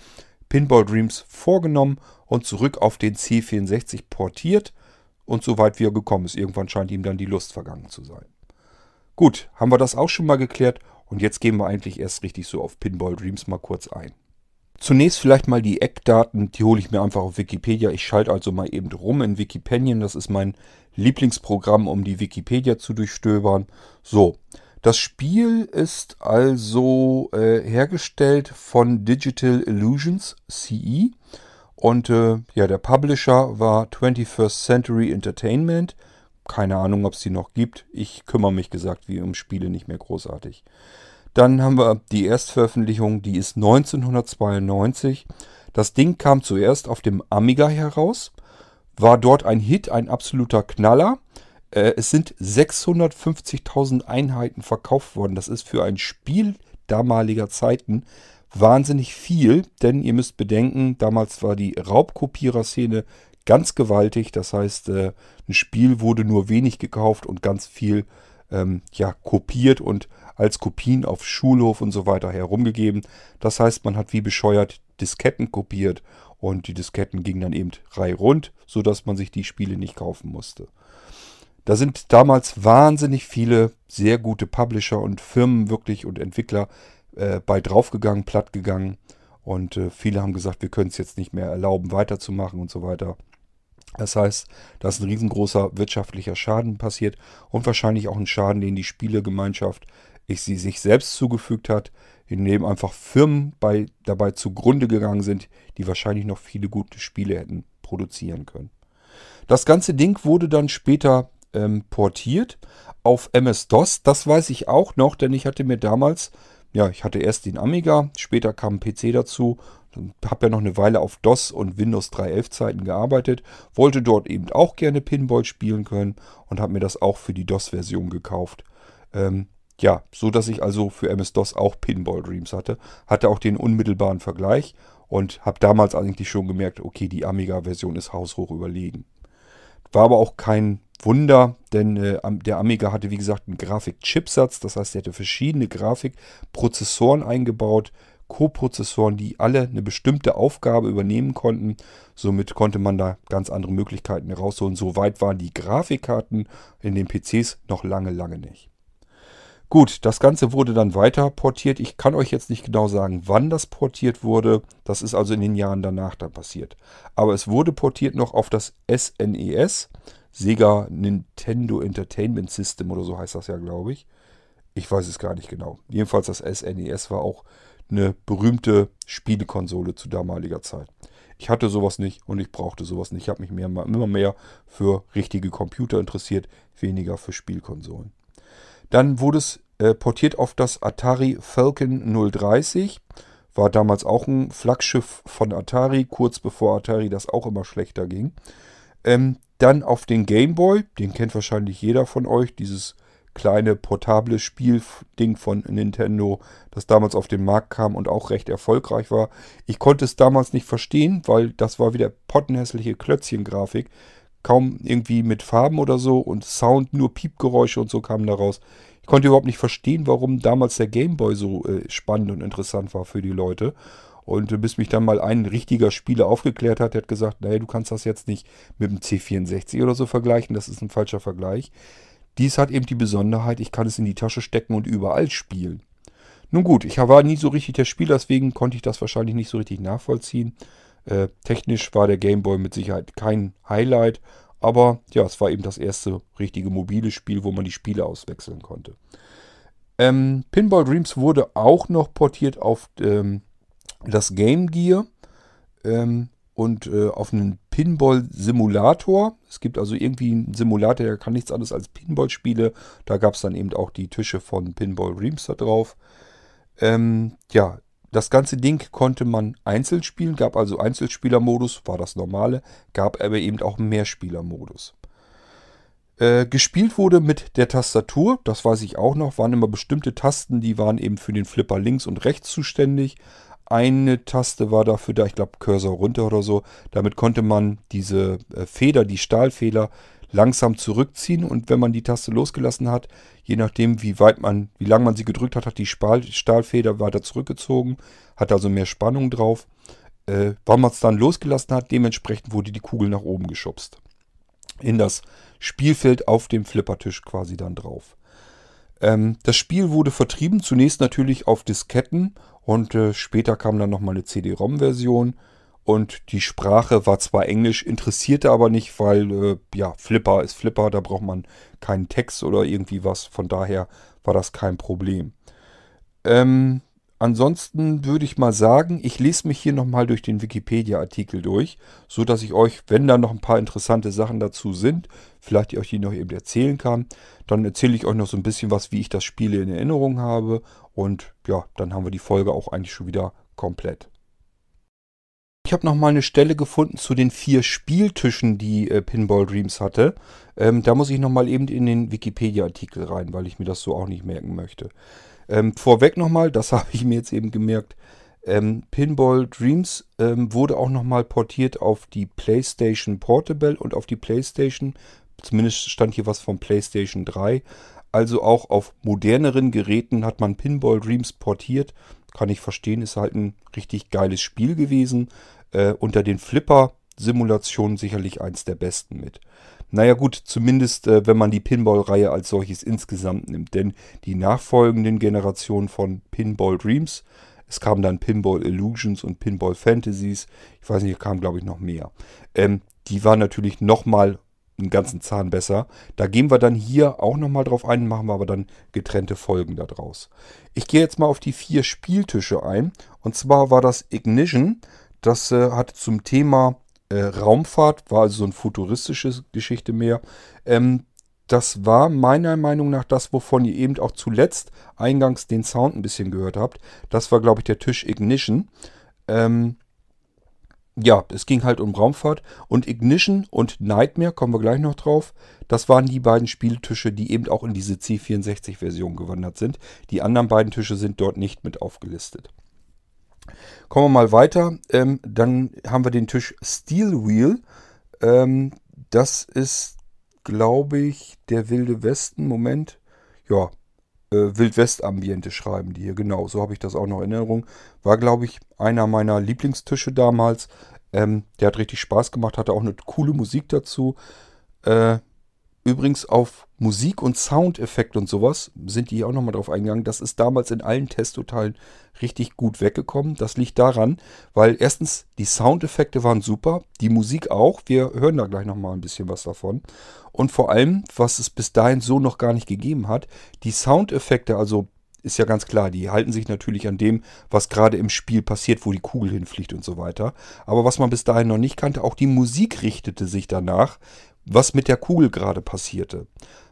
Pinball Dreams vorgenommen und zurück auf den C64 portiert und soweit wie er gekommen ist. Irgendwann scheint ihm dann die Lust vergangen zu sein. Gut, haben wir das auch schon mal geklärt und jetzt gehen wir eigentlich erst richtig so auf Pinball Dreams mal kurz ein. Zunächst vielleicht mal die Eckdaten, die hole ich mir einfach auf Wikipedia. Ich schalte also mal eben rum in Wikipedia. Das ist mein Lieblingsprogramm, um die Wikipedia zu durchstöbern. So, das Spiel ist also äh, hergestellt von Digital Illusions CE. Und äh, ja, der Publisher war 21st Century Entertainment. Keine Ahnung, ob es die noch gibt. Ich kümmere mich gesagt wie um Spiele nicht mehr großartig. Dann haben wir die Erstveröffentlichung, die ist 1992. Das Ding kam zuerst auf dem Amiga heraus, war dort ein Hit, ein absoluter Knaller. Äh, es sind 650.000 Einheiten verkauft worden. Das ist für ein Spiel damaliger Zeiten wahnsinnig viel, denn ihr müsst bedenken, damals war die Raubkopierer-Szene ganz gewaltig. Das heißt, äh, ein Spiel wurde nur wenig gekauft und ganz viel ähm, ja, kopiert und als Kopien auf Schulhof und so weiter herumgegeben. Das heißt, man hat wie bescheuert Disketten kopiert und die Disketten gingen dann eben rund, sodass man sich die Spiele nicht kaufen musste. Da sind damals wahnsinnig viele sehr gute Publisher und Firmen wirklich und Entwickler äh, bei draufgegangen, plattgegangen. Und äh, viele haben gesagt, wir können es jetzt nicht mehr erlauben, weiterzumachen und so weiter. Das heißt, da ist ein riesengroßer wirtschaftlicher Schaden passiert und wahrscheinlich auch ein Schaden, den die Spielegemeinschaft ich sie sich selbst zugefügt hat, indem einfach Firmen bei, dabei zugrunde gegangen sind, die wahrscheinlich noch viele gute Spiele hätten produzieren können. Das ganze Ding wurde dann später ähm, portiert auf MS-DOS. Das weiß ich auch noch, denn ich hatte mir damals, ja, ich hatte erst den Amiga, später kam ein PC dazu, habe ja noch eine Weile auf DOS und Windows 3.11 Zeiten gearbeitet, wollte dort eben auch gerne Pinball spielen können und habe mir das auch für die DOS-Version gekauft. Ähm, ja, so dass ich also für MS-DOS auch Pinball Dreams hatte. Hatte auch den unmittelbaren Vergleich und habe damals eigentlich schon gemerkt, okay, die Amiga-Version ist haushoch überlegen. War aber auch kein Wunder, denn äh, der Amiga hatte wie gesagt einen Grafik-Chipsatz, das heißt, er hatte verschiedene Grafikprozessoren eingebaut, Co-Prozessoren, die alle eine bestimmte Aufgabe übernehmen konnten. Somit konnte man da ganz andere Möglichkeiten herausholen. So weit waren die Grafikkarten in den PCs noch lange, lange nicht. Gut, das Ganze wurde dann weiter portiert. Ich kann euch jetzt nicht genau sagen, wann das portiert wurde. Das ist also in den Jahren danach dann passiert. Aber es wurde portiert noch auf das SNES, Sega Nintendo Entertainment System oder so heißt das ja, glaube ich. Ich weiß es gar nicht genau. Jedenfalls das SNES e war auch eine berühmte Spielekonsole zu damaliger Zeit. Ich hatte sowas nicht und ich brauchte sowas nicht. Ich habe mich mehr, immer mehr für richtige Computer interessiert, weniger für Spielkonsolen. Dann wurde es äh, portiert auf das Atari Falcon 030. War damals auch ein Flaggschiff von Atari, kurz bevor Atari das auch immer schlechter ging. Ähm, dann auf den Game Boy, den kennt wahrscheinlich jeder von euch, dieses kleine portable Spielding von Nintendo, das damals auf den Markt kam und auch recht erfolgreich war. Ich konnte es damals nicht verstehen, weil das war wieder pottenhässliche Klötzchen-Grafik. Kaum irgendwie mit Farben oder so und Sound, nur Piepgeräusche und so kamen daraus. Ich konnte überhaupt nicht verstehen, warum damals der Gameboy so äh, spannend und interessant war für die Leute. Und bis mich dann mal ein richtiger Spieler aufgeklärt hat, der hat gesagt, naja, du kannst das jetzt nicht mit dem C64 oder so vergleichen, das ist ein falscher Vergleich. Dies hat eben die Besonderheit, ich kann es in die Tasche stecken und überall spielen. Nun gut, ich war nie so richtig der Spieler, deswegen konnte ich das wahrscheinlich nicht so richtig nachvollziehen. Äh, technisch war der Game Boy mit Sicherheit kein Highlight, aber ja, es war eben das erste richtige mobile Spiel, wo man die Spiele auswechseln konnte. Ähm, Pinball Dreams wurde auch noch portiert auf ähm, das Game Gear. Ähm, und äh, auf einen Pinball-Simulator. Es gibt also irgendwie einen Simulator, der kann nichts anderes als Pinball-Spiele. Da gab es dann eben auch die Tische von Pinball Dreams da drauf. Ähm, ja, das ganze Ding konnte man einzeln spielen, gab also Einzelspielermodus, war das normale, gab aber eben auch Mehrspielermodus. Äh, gespielt wurde mit der Tastatur, das weiß ich auch noch, waren immer bestimmte Tasten, die waren eben für den Flipper links und rechts zuständig. Eine Taste war dafür da, ich glaube Cursor runter oder so. Damit konnte man diese äh, Feder, die Stahlfeder, langsam zurückziehen und wenn man die Taste losgelassen hat, je nachdem wie weit man, wie lang man sie gedrückt hat, hat die Stahlfeder weiter zurückgezogen, hat also mehr Spannung drauf. Äh, wann man es dann losgelassen hat, dementsprechend wurde die Kugel nach oben geschubst. In das Spielfeld auf dem Flippertisch quasi dann drauf. Ähm, das Spiel wurde vertrieben, zunächst natürlich auf Disketten und äh, später kam dann nochmal eine CD-ROM-Version. Und die Sprache war zwar Englisch, interessierte aber nicht, weil, äh, ja, Flipper ist Flipper, da braucht man keinen Text oder irgendwie was. Von daher war das kein Problem. Ähm, ansonsten würde ich mal sagen, ich lese mich hier nochmal durch den Wikipedia-Artikel durch, so dass ich euch, wenn da noch ein paar interessante Sachen dazu sind, vielleicht ich euch die noch eben erzählen kann, dann erzähle ich euch noch so ein bisschen was, wie ich das Spiel in Erinnerung habe und ja, dann haben wir die Folge auch eigentlich schon wieder komplett. Ich habe noch mal eine Stelle gefunden zu den vier Spieltischen, die äh, Pinball Dreams hatte. Ähm, da muss ich noch mal eben in den Wikipedia-Artikel rein, weil ich mir das so auch nicht merken möchte. Ähm, vorweg noch mal, das habe ich mir jetzt eben gemerkt. Ähm, Pinball Dreams ähm, wurde auch noch mal portiert auf die PlayStation Portable und auf die PlayStation. Zumindest stand hier was von PlayStation 3. Also auch auf moderneren Geräten hat man Pinball Dreams portiert. Kann ich verstehen, ist halt ein richtig geiles Spiel gewesen. Äh, unter den Flipper-Simulationen sicherlich eins der besten mit. Naja gut, zumindest äh, wenn man die Pinball-Reihe als solches insgesamt nimmt. Denn die nachfolgenden Generationen von Pinball Dreams, es kamen dann Pinball Illusions und Pinball Fantasies, ich weiß nicht, kam glaube ich noch mehr. Ähm, die waren natürlich nochmal einen ganzen Zahn besser. Da gehen wir dann hier auch nochmal drauf ein, machen wir aber dann getrennte Folgen daraus. Ich gehe jetzt mal auf die vier Spieltische ein. Und zwar war das Ignition. Das äh, hat zum Thema äh, Raumfahrt, war also so eine futuristische Geschichte mehr. Ähm, das war meiner Meinung nach das, wovon ihr eben auch zuletzt eingangs den Sound ein bisschen gehört habt. Das war, glaube ich, der Tisch Ignition. Ähm, ja, es ging halt um Raumfahrt. Und Ignition und Nightmare, kommen wir gleich noch drauf, das waren die beiden Spieltische, die eben auch in diese C64-Version gewandert sind. Die anderen beiden Tische sind dort nicht mit aufgelistet. Kommen wir mal weiter. Ähm, dann haben wir den Tisch Steel Wheel. Ähm, das ist, glaube ich, der Wilde Westen. Moment. Ja, äh, Wildwest-Ambiente schreiben die hier. Genau, so habe ich das auch noch in Erinnerung. War, glaube ich, einer meiner Lieblingstische damals. Ähm, der hat richtig Spaß gemacht, hatte auch eine coole Musik dazu. Äh, Übrigens auf Musik und Soundeffekt und sowas sind die auch nochmal drauf eingegangen. Das ist damals in allen Testtotalen richtig gut weggekommen. Das liegt daran, weil erstens die Soundeffekte waren super, die Musik auch. Wir hören da gleich nochmal ein bisschen was davon. Und vor allem, was es bis dahin so noch gar nicht gegeben hat, die Soundeffekte, also ist ja ganz klar, die halten sich natürlich an dem, was gerade im Spiel passiert, wo die Kugel hinfliegt und so weiter. Aber was man bis dahin noch nicht kannte, auch die Musik richtete sich danach, was mit der Kugel gerade passierte.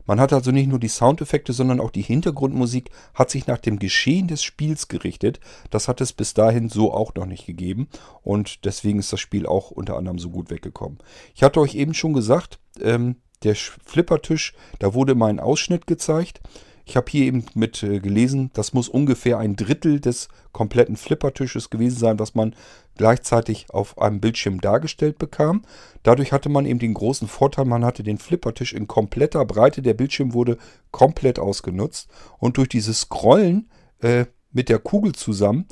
Man hat also nicht nur die Soundeffekte, sondern auch die Hintergrundmusik hat sich nach dem Geschehen des Spiels gerichtet. Das hat es bis dahin so auch noch nicht gegeben und deswegen ist das Spiel auch unter anderem so gut weggekommen. Ich hatte euch eben schon gesagt, ähm, der Flippertisch, da wurde mein Ausschnitt gezeigt. Ich habe hier eben mit äh, gelesen, das muss ungefähr ein Drittel des kompletten Flippertisches gewesen sein, was man gleichzeitig auf einem Bildschirm dargestellt bekam. Dadurch hatte man eben den großen Vorteil, man hatte den Flippertisch in kompletter Breite, der Bildschirm wurde komplett ausgenutzt und durch dieses Scrollen äh, mit der Kugel zusammen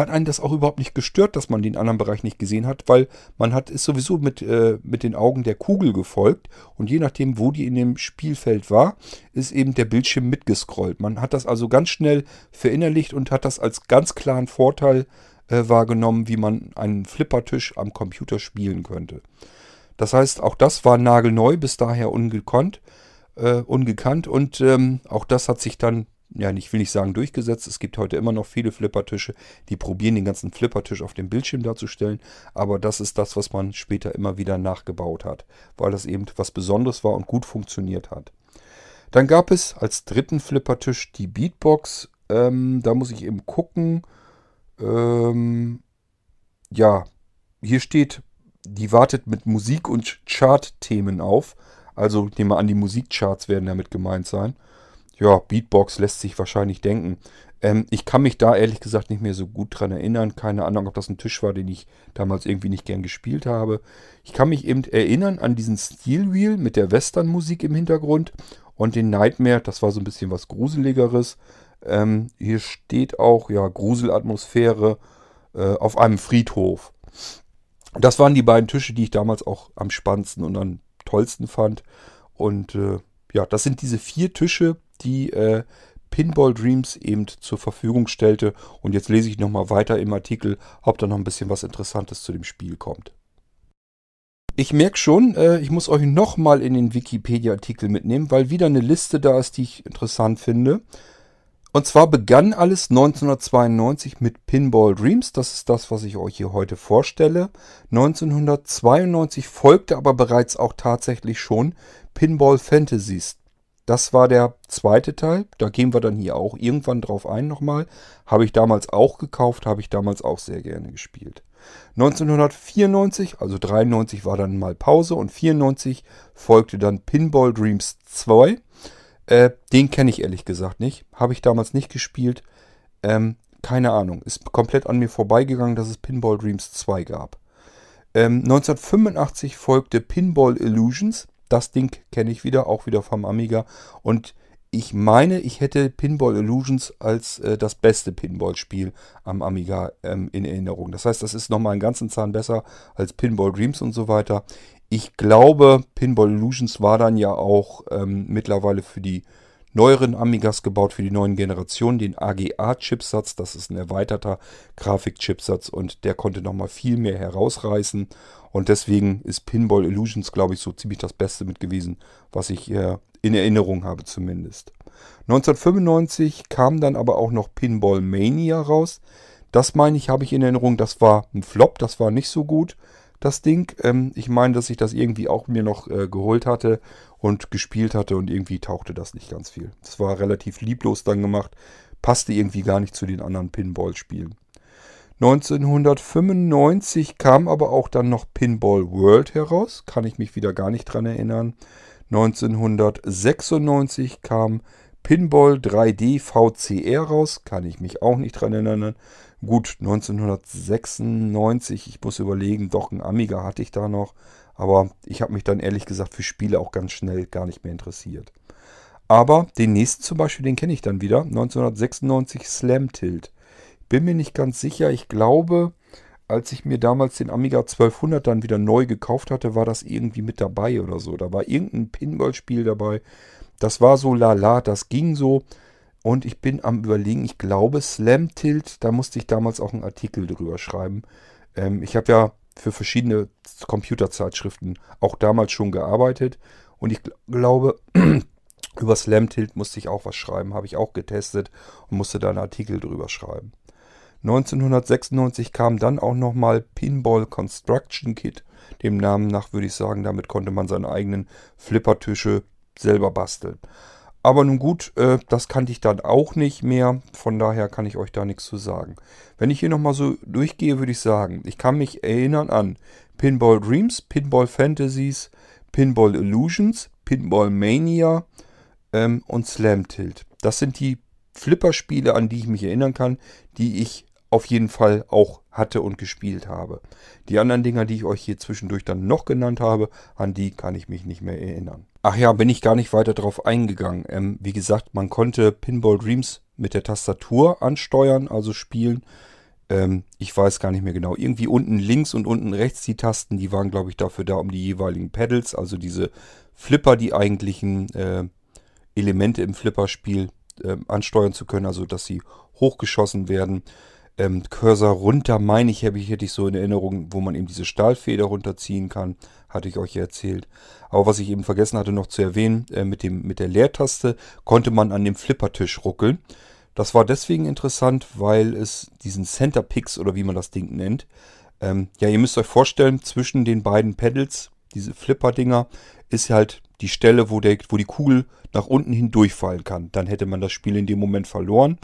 hat einen das auch überhaupt nicht gestört, dass man den anderen Bereich nicht gesehen hat, weil man hat ist sowieso mit, äh, mit den Augen der Kugel gefolgt und je nachdem, wo die in dem Spielfeld war, ist eben der Bildschirm mitgescrollt. Man hat das also ganz schnell verinnerlicht und hat das als ganz klaren Vorteil äh, wahrgenommen, wie man einen Flippertisch am Computer spielen könnte. Das heißt, auch das war nagelneu, bis daher ungekonnt, äh, ungekannt und ähm, auch das hat sich dann ja, ich will nicht sagen durchgesetzt. Es gibt heute immer noch viele Flippertische, die probieren, den ganzen Flippertisch auf dem Bildschirm darzustellen. Aber das ist das, was man später immer wieder nachgebaut hat, weil das eben was Besonderes war und gut funktioniert hat. Dann gab es als dritten Flippertisch die Beatbox. Ähm, da muss ich eben gucken. Ähm, ja, hier steht, die wartet mit Musik- und Chart-Themen auf. Also ich nehme an, die Musikcharts werden damit gemeint sein ja, Beatbox lässt sich wahrscheinlich denken. Ähm, ich kann mich da ehrlich gesagt nicht mehr so gut dran erinnern. Keine Ahnung, ob das ein Tisch war, den ich damals irgendwie nicht gern gespielt habe. Ich kann mich eben erinnern an diesen Steel Wheel mit der Western-Musik im Hintergrund und den Nightmare. Das war so ein bisschen was Gruseligeres. Ähm, hier steht auch, ja, Gruselatmosphäre äh, auf einem Friedhof. Das waren die beiden Tische, die ich damals auch am spannendsten und am tollsten fand. Und äh, ja, das sind diese vier Tische, die äh, Pinball Dreams eben zur Verfügung stellte. Und jetzt lese ich nochmal weiter im Artikel, ob da noch ein bisschen was Interessantes zu dem Spiel kommt. Ich merke schon, äh, ich muss euch nochmal in den Wikipedia-Artikel mitnehmen, weil wieder eine Liste da ist, die ich interessant finde. Und zwar begann alles 1992 mit Pinball Dreams. Das ist das, was ich euch hier heute vorstelle. 1992 folgte aber bereits auch tatsächlich schon Pinball Fantasies. Das war der zweite Teil. Da gehen wir dann hier auch irgendwann drauf ein nochmal. Habe ich damals auch gekauft, habe ich damals auch sehr gerne gespielt. 1994, also 93 war dann mal Pause und 94 folgte dann Pinball Dreams 2. Äh, den kenne ich ehrlich gesagt nicht. Habe ich damals nicht gespielt. Ähm, keine Ahnung. Ist komplett an mir vorbeigegangen, dass es Pinball Dreams 2 gab. Ähm, 1985 folgte Pinball Illusions. Das Ding kenne ich wieder, auch wieder vom Amiga. Und ich meine, ich hätte Pinball Illusions als äh, das beste Pinball-Spiel am Amiga ähm, in Erinnerung. Das heißt, das ist nochmal einen ganzen Zahn besser als Pinball Dreams und so weiter. Ich glaube, Pinball Illusions war dann ja auch ähm, mittlerweile für die neueren Amigas gebaut, für die neuen Generationen, den AGA-Chipsatz. Das ist ein erweiterter Grafik-Chipsatz und der konnte nochmal viel mehr herausreißen. Und deswegen ist Pinball Illusions, glaube ich, so ziemlich das Beste mit gewesen, was ich äh, in Erinnerung habe zumindest. 1995 kam dann aber auch noch Pinball Mania raus. Das meine ich, habe ich in Erinnerung, das war ein Flop, das war nicht so gut, das Ding. Ähm, ich meine, dass ich das irgendwie auch mir noch äh, geholt hatte und gespielt hatte und irgendwie tauchte das nicht ganz viel. Das war relativ lieblos dann gemacht, passte irgendwie gar nicht zu den anderen Pinball-Spielen. 1995 kam aber auch dann noch Pinball World heraus, kann ich mich wieder gar nicht dran erinnern. 1996 kam Pinball 3D VCR raus, kann ich mich auch nicht dran erinnern. Gut, 1996, ich muss überlegen, doch ein Amiga hatte ich da noch, aber ich habe mich dann ehrlich gesagt für Spiele auch ganz schnell gar nicht mehr interessiert. Aber den nächsten zum Beispiel, den kenne ich dann wieder, 1996 Slam Tilt. Bin mir nicht ganz sicher, ich glaube, als ich mir damals den Amiga 1200 dann wieder neu gekauft hatte, war das irgendwie mit dabei oder so. Da war irgendein Pinball-Spiel dabei. Das war so lala, das ging so. Und ich bin am überlegen, ich glaube Slam Tilt, da musste ich damals auch einen Artikel drüber schreiben. Ähm, ich habe ja für verschiedene Computerzeitschriften auch damals schon gearbeitet. Und ich glaube, über Slam Tilt musste ich auch was schreiben, habe ich auch getestet und musste da einen Artikel drüber schreiben. 1996 kam dann auch nochmal Pinball Construction Kit. Dem Namen nach würde ich sagen, damit konnte man seine eigenen Flippertische selber basteln. Aber nun gut, äh, das kannte ich dann auch nicht mehr. Von daher kann ich euch da nichts zu sagen. Wenn ich hier nochmal so durchgehe, würde ich sagen, ich kann mich erinnern an Pinball Dreams, Pinball Fantasies, Pinball Illusions, Pinball Mania ähm, und Slam Tilt. Das sind die Flipperspiele, an die ich mich erinnern kann, die ich auf jeden Fall auch hatte und gespielt habe. Die anderen Dinger, die ich euch hier zwischendurch dann noch genannt habe, an die kann ich mich nicht mehr erinnern. Ach ja, bin ich gar nicht weiter drauf eingegangen. Ähm, wie gesagt, man konnte Pinball Dreams mit der Tastatur ansteuern, also spielen. Ähm, ich weiß gar nicht mehr genau. Irgendwie unten links und unten rechts die Tasten, die waren, glaube ich, dafür da, um die jeweiligen Pedals, also diese Flipper, die eigentlichen äh, Elemente im Flipperspiel äh, ansteuern zu können, also dass sie hochgeschossen werden ähm, Cursor runter, meine ich, ich, hätte ich so in Erinnerung, wo man eben diese Stahlfeder runterziehen kann, hatte ich euch ja erzählt. Aber was ich eben vergessen hatte noch zu erwähnen, äh, mit, dem, mit der Leertaste konnte man an dem Flippertisch ruckeln. Das war deswegen interessant, weil es diesen Center Pix oder wie man das Ding nennt, ähm, ja, ihr müsst euch vorstellen, zwischen den beiden Pedals, diese Flipper-Dinger, ist halt die Stelle, wo, der, wo die Kugel nach unten hin durchfallen kann. Dann hätte man das Spiel in dem Moment verloren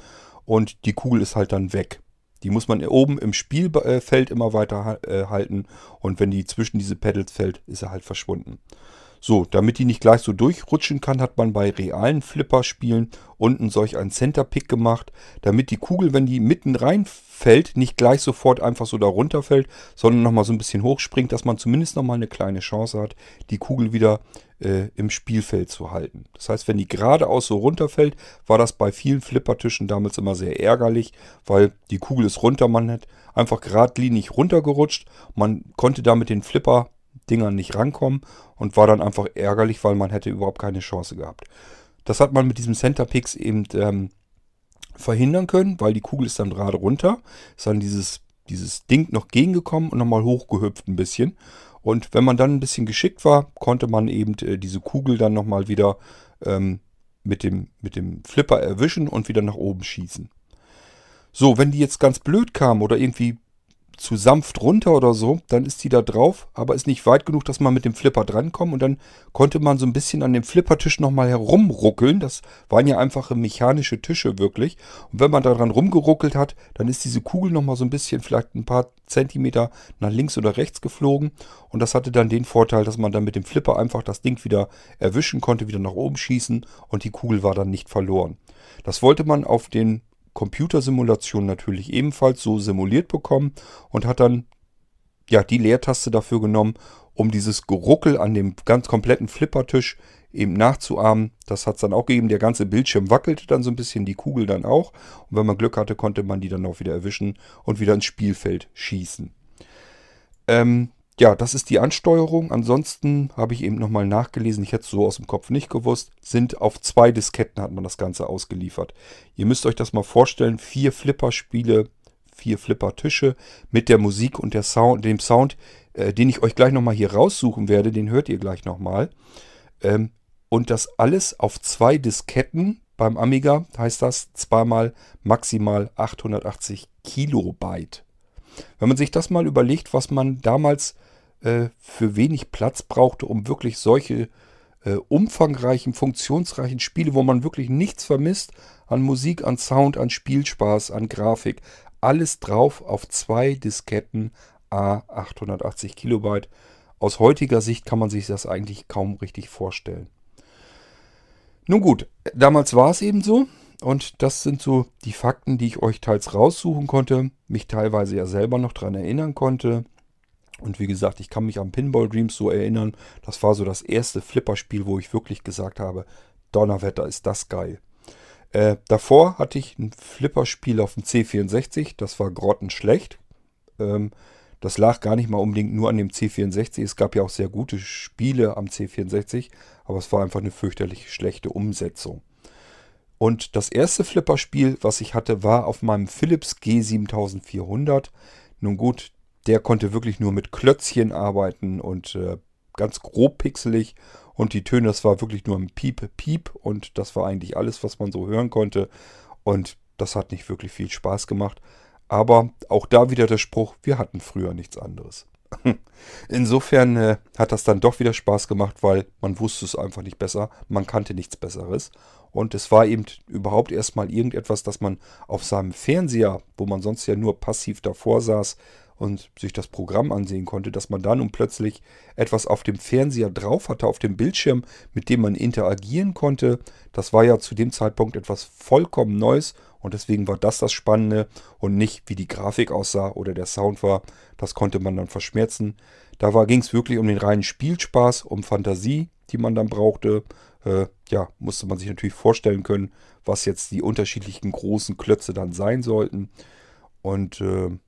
und die Kugel ist halt dann weg. Die muss man oben im Spielfeld immer weiter äh, halten und wenn die zwischen diese Pedals fällt, ist er halt verschwunden. So, damit die nicht gleich so durchrutschen kann, hat man bei realen Flipper-Spielen unten solch einen Center-Pick gemacht, damit die Kugel, wenn die mitten reinfällt, nicht gleich sofort einfach so da runterfällt, sondern nochmal so ein bisschen hochspringt, dass man zumindest nochmal eine kleine Chance hat, die Kugel wieder äh, im Spielfeld zu halten. Das heißt, wenn die geradeaus so runterfällt, war das bei vielen Flippertischen damals immer sehr ärgerlich, weil die Kugel ist runter, man hat einfach geradlinig runtergerutscht, man konnte da mit den Flipper-Dingern nicht rankommen und war dann einfach ärgerlich, weil man hätte überhaupt keine Chance gehabt. Das hat man mit diesem Center Picks eben ähm, verhindern können, weil die Kugel ist dann gerade runter, ist dann dieses, dieses Ding noch gegengekommen und nochmal hochgehüpft ein bisschen. Und wenn man dann ein bisschen geschickt war, konnte man eben äh, diese Kugel dann nochmal wieder ähm, mit, dem, mit dem Flipper erwischen und wieder nach oben schießen. So, wenn die jetzt ganz blöd kam oder irgendwie zu sanft runter oder so, dann ist die da drauf, aber ist nicht weit genug, dass man mit dem Flipper drankommt und dann konnte man so ein bisschen an dem Flippertisch nochmal herumruckeln. Das waren ja einfache mechanische Tische wirklich. Und wenn man daran rumgeruckelt hat, dann ist diese Kugel nochmal so ein bisschen, vielleicht ein paar Zentimeter nach links oder rechts geflogen und das hatte dann den Vorteil, dass man dann mit dem Flipper einfach das Ding wieder erwischen konnte, wieder nach oben schießen und die Kugel war dann nicht verloren. Das wollte man auf den Computersimulation natürlich ebenfalls so simuliert bekommen und hat dann ja die Leertaste dafür genommen, um dieses Geruckel an dem ganz kompletten Flippertisch eben nachzuahmen. Das hat es dann auch gegeben. Der ganze Bildschirm wackelte dann so ein bisschen, die Kugel dann auch. Und wenn man Glück hatte, konnte man die dann auch wieder erwischen und wieder ins Spielfeld schießen. Ähm, ja, das ist die Ansteuerung. Ansonsten habe ich eben nochmal nachgelesen, ich hätte es so aus dem Kopf nicht gewusst, sind auf zwei Disketten hat man das Ganze ausgeliefert. Ihr müsst euch das mal vorstellen, vier Flipper-Spiele, vier Flipper-Tische mit der Musik und der Sound, dem Sound, äh, den ich euch gleich nochmal hier raussuchen werde, den hört ihr gleich nochmal. Ähm, und das alles auf zwei Disketten. Beim Amiga heißt das zweimal maximal 880 Kilobyte. Wenn man sich das mal überlegt, was man damals äh, für wenig Platz brauchte, um wirklich solche äh, umfangreichen, funktionsreichen Spiele, wo man wirklich nichts vermisst an Musik, an Sound, an Spielspaß, an Grafik. Alles drauf auf zwei Disketten A 880 Kilobyte. Aus heutiger Sicht kann man sich das eigentlich kaum richtig vorstellen. Nun gut, damals war es eben so. Und das sind so die Fakten, die ich euch teils raussuchen konnte, mich teilweise ja selber noch daran erinnern konnte. Und wie gesagt, ich kann mich an Pinball Dreams so erinnern. Das war so das erste Flipperspiel, wo ich wirklich gesagt habe, Donnerwetter ist das geil. Äh, davor hatte ich ein Flipperspiel auf dem C64, das war grottenschlecht. Ähm, das lag gar nicht mal unbedingt nur an dem C64. Es gab ja auch sehr gute Spiele am C64, aber es war einfach eine fürchterlich schlechte Umsetzung. Und das erste Flipperspiel, was ich hatte, war auf meinem Philips G7400. Nun gut, der konnte wirklich nur mit Klötzchen arbeiten und äh, ganz grob pixelig. Und die Töne, das war wirklich nur ein Piep, Piep. Und das war eigentlich alles, was man so hören konnte. Und das hat nicht wirklich viel Spaß gemacht. Aber auch da wieder der Spruch, wir hatten früher nichts anderes. Insofern äh, hat das dann doch wieder Spaß gemacht, weil man wusste es einfach nicht besser. Man kannte nichts Besseres. Und es war eben überhaupt erstmal irgendetwas, das man auf seinem Fernseher, wo man sonst ja nur passiv davor saß und sich das Programm ansehen konnte, dass man da nun plötzlich etwas auf dem Fernseher drauf hatte, auf dem Bildschirm, mit dem man interagieren konnte. Das war ja zu dem Zeitpunkt etwas vollkommen Neues und deswegen war das das Spannende und nicht, wie die Grafik aussah oder der Sound war. Das konnte man dann verschmerzen. Da ging es wirklich um den reinen Spielspaß, um Fantasie, die man dann brauchte. Äh, ja, musste man sich natürlich vorstellen können, was jetzt die unterschiedlichen großen Klötze dann sein sollten. Und äh,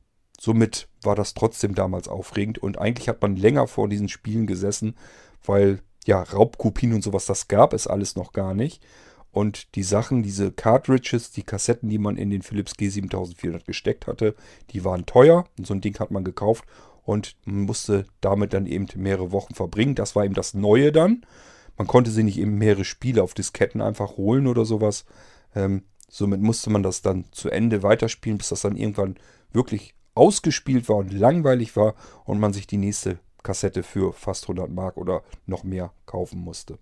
somit war das trotzdem damals aufregend. Und eigentlich hat man länger vor diesen Spielen gesessen, weil ja, Raubkopien und sowas, das gab es alles noch gar nicht. Und die Sachen, diese Cartridges, die Kassetten, die man in den Philips G7400 gesteckt hatte, die waren teuer. Und so ein Ding hat man gekauft und man musste damit dann eben mehrere Wochen verbringen. Das war eben das Neue dann. Man konnte sie nicht eben mehrere Spiele auf Disketten einfach holen oder sowas. Ähm, somit musste man das dann zu Ende weiterspielen, bis das dann irgendwann wirklich ausgespielt war und langweilig war und man sich die nächste Kassette für fast 100 Mark oder noch mehr kaufen musste.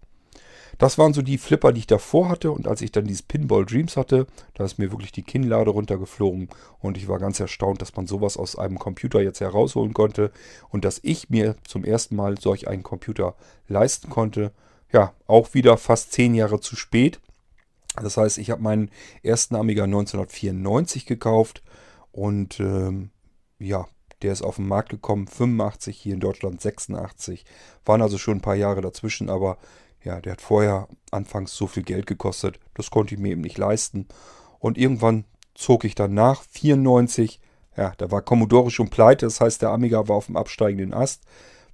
Das waren so die Flipper, die ich davor hatte. Und als ich dann dieses Pinball Dreams hatte, da ist mir wirklich die Kinnlade runtergeflogen. Und ich war ganz erstaunt, dass man sowas aus einem Computer jetzt herausholen konnte. Und dass ich mir zum ersten Mal solch einen Computer leisten konnte. Ja, auch wieder fast zehn Jahre zu spät. Das heißt, ich habe meinen ersten Amiga 1994 gekauft. Und ähm, ja, der ist auf den Markt gekommen, 85, hier in Deutschland 86. Waren also schon ein paar Jahre dazwischen, aber ja, der hat vorher anfangs so viel Geld gekostet, das konnte ich mir eben nicht leisten. Und irgendwann zog ich dann nach, 94, ja, da war Commodore schon pleite, das heißt, der Amiga war auf dem absteigenden Ast.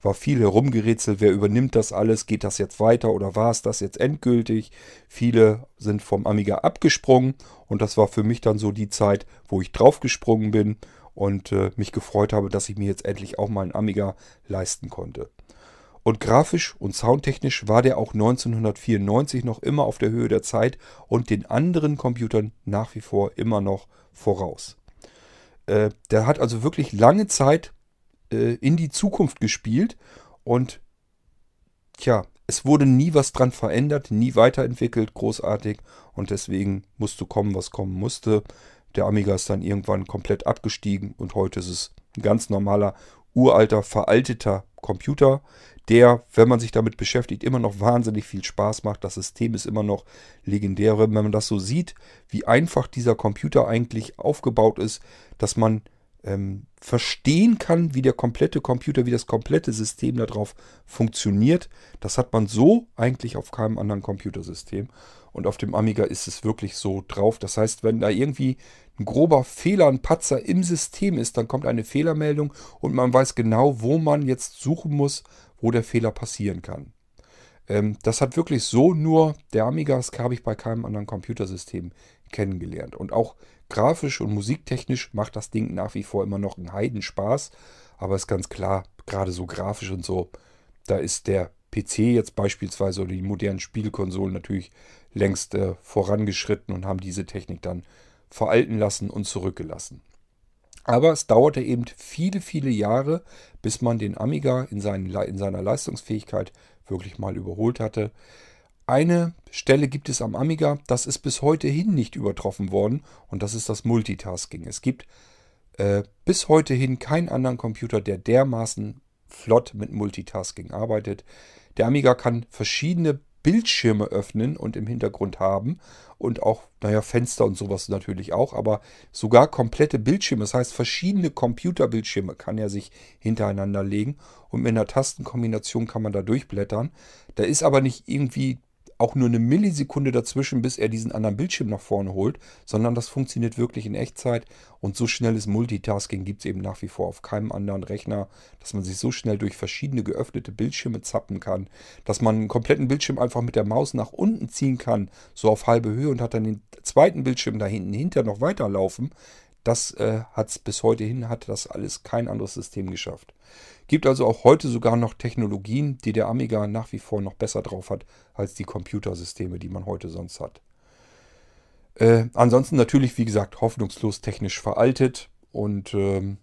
War viel herumgerätselt, wer übernimmt das alles, geht das jetzt weiter oder war es das jetzt endgültig? Viele sind vom Amiga abgesprungen und das war für mich dann so die Zeit, wo ich draufgesprungen bin und äh, mich gefreut habe, dass ich mir jetzt endlich auch mal einen Amiga leisten konnte. Und grafisch und soundtechnisch war der auch 1994 noch immer auf der Höhe der Zeit und den anderen Computern nach wie vor immer noch voraus. Äh, der hat also wirklich lange Zeit äh, in die Zukunft gespielt und tja, es wurde nie was dran verändert, nie weiterentwickelt, großartig und deswegen musste kommen, was kommen musste. Der Amiga ist dann irgendwann komplett abgestiegen und heute ist es ein ganz normaler, uralter, veralteter Computer, der, wenn man sich damit beschäftigt, immer noch wahnsinnig viel Spaß macht. Das System ist immer noch legendär. Wenn man das so sieht, wie einfach dieser Computer eigentlich aufgebaut ist, dass man ähm, verstehen kann, wie der komplette Computer, wie das komplette System darauf funktioniert, das hat man so eigentlich auf keinem anderen Computersystem. Und auf dem Amiga ist es wirklich so drauf. Das heißt, wenn da irgendwie ein grober Fehler, ein Patzer im System ist, dann kommt eine Fehlermeldung und man weiß genau, wo man jetzt suchen muss, wo der Fehler passieren kann. Ähm, das hat wirklich so nur der Amiga, das habe ich bei keinem anderen Computersystem kennengelernt. Und auch grafisch und musiktechnisch macht das Ding nach wie vor immer noch einen Heidenspaß. Aber ist ganz klar, gerade so grafisch und so, da ist der PC jetzt beispielsweise oder die modernen Spielkonsolen natürlich längst äh, vorangeschritten und haben diese Technik dann veralten lassen und zurückgelassen. Aber es dauerte eben viele, viele Jahre, bis man den Amiga in, seinen, in seiner Leistungsfähigkeit wirklich mal überholt hatte. Eine Stelle gibt es am Amiga, das ist bis heute hin nicht übertroffen worden und das ist das Multitasking. Es gibt äh, bis heute hin keinen anderen Computer, der dermaßen flott mit Multitasking arbeitet. Der Amiga kann verschiedene Bildschirme öffnen und im Hintergrund haben und auch, naja, Fenster und sowas natürlich auch, aber sogar komplette Bildschirme, das heißt verschiedene Computerbildschirme kann er sich hintereinander legen und mit einer Tastenkombination kann man da durchblättern. Da ist aber nicht irgendwie auch nur eine Millisekunde dazwischen, bis er diesen anderen Bildschirm nach vorne holt, sondern das funktioniert wirklich in Echtzeit und so schnelles Multitasking gibt es eben nach wie vor auf keinem anderen Rechner, dass man sich so schnell durch verschiedene geöffnete Bildschirme zappen kann, dass man einen kompletten Bildschirm einfach mit der Maus nach unten ziehen kann, so auf halbe Höhe und hat dann den zweiten Bildschirm da hinten hinter noch weiterlaufen. Das äh, hat es bis heute hin, hat das alles kein anderes System geschafft. Gibt also auch heute sogar noch Technologien, die der Amiga nach wie vor noch besser drauf hat als die Computersysteme, die man heute sonst hat. Äh, ansonsten natürlich, wie gesagt, hoffnungslos technisch veraltet und ähm,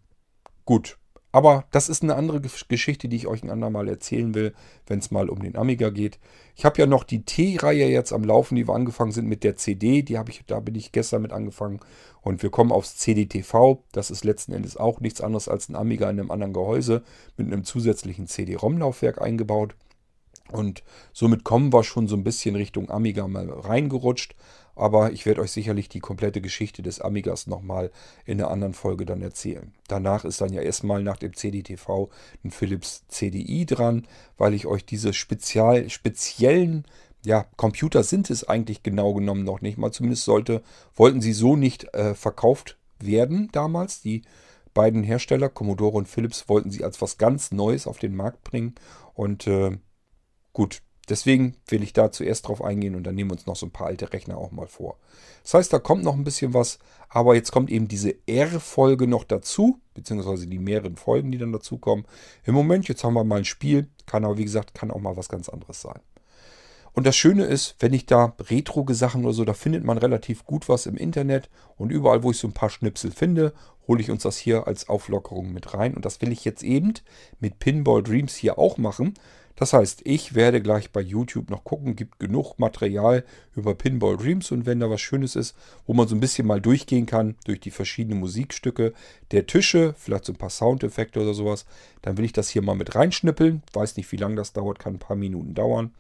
gut, aber das ist eine andere Geschichte, die ich euch ein andermal erzählen will, wenn es mal um den Amiga geht. Ich habe ja noch die T-Reihe jetzt am Laufen, die wir angefangen sind mit der CD. Die habe ich, da bin ich gestern mit angefangen. Und wir kommen aufs CD-TV. Das ist letzten Endes auch nichts anderes als ein Amiga in einem anderen Gehäuse mit einem zusätzlichen CD-ROM-Laufwerk eingebaut. Und somit kommen wir schon so ein bisschen Richtung Amiga mal reingerutscht. Aber ich werde euch sicherlich die komplette Geschichte des Amigas nochmal in einer anderen Folge dann erzählen. Danach ist dann ja erstmal nach dem CDTV ein Philips CDI dran, weil ich euch diese spezial, speziellen ja, Computer sind es eigentlich genau genommen noch nicht mal. Zumindest sollte, wollten sie so nicht äh, verkauft werden damals. Die beiden Hersteller, Commodore und Philips, wollten sie als was ganz Neues auf den Markt bringen. Und äh, gut, Deswegen will ich da zuerst drauf eingehen und dann nehmen wir uns noch so ein paar alte Rechner auch mal vor. Das heißt, da kommt noch ein bisschen was, aber jetzt kommt eben diese R-Folge noch dazu, beziehungsweise die mehreren Folgen, die dann dazukommen. Im Moment, jetzt haben wir mal ein Spiel, kann aber wie gesagt, kann auch mal was ganz anderes sein. Und das Schöne ist, wenn ich da Retro-Sachen oder so, da findet man relativ gut was im Internet und überall, wo ich so ein paar Schnipsel finde, hole ich uns das hier als Auflockerung mit rein. Und das will ich jetzt eben mit Pinball Dreams hier auch machen. Das heißt, ich werde gleich bei YouTube noch gucken, gibt genug Material über Pinball Dreams und wenn da was Schönes ist, wo man so ein bisschen mal durchgehen kann durch die verschiedenen Musikstücke der Tische, vielleicht so ein paar Soundeffekte oder sowas, dann will ich das hier mal mit reinschnippeln. Weiß nicht, wie lange das dauert, kann ein paar Minuten dauern.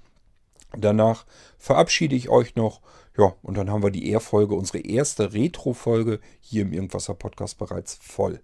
Danach verabschiede ich euch noch. Ja, und dann haben wir die R-Folge, unsere erste Retro-Folge hier im Irgendwasser Podcast bereits voll.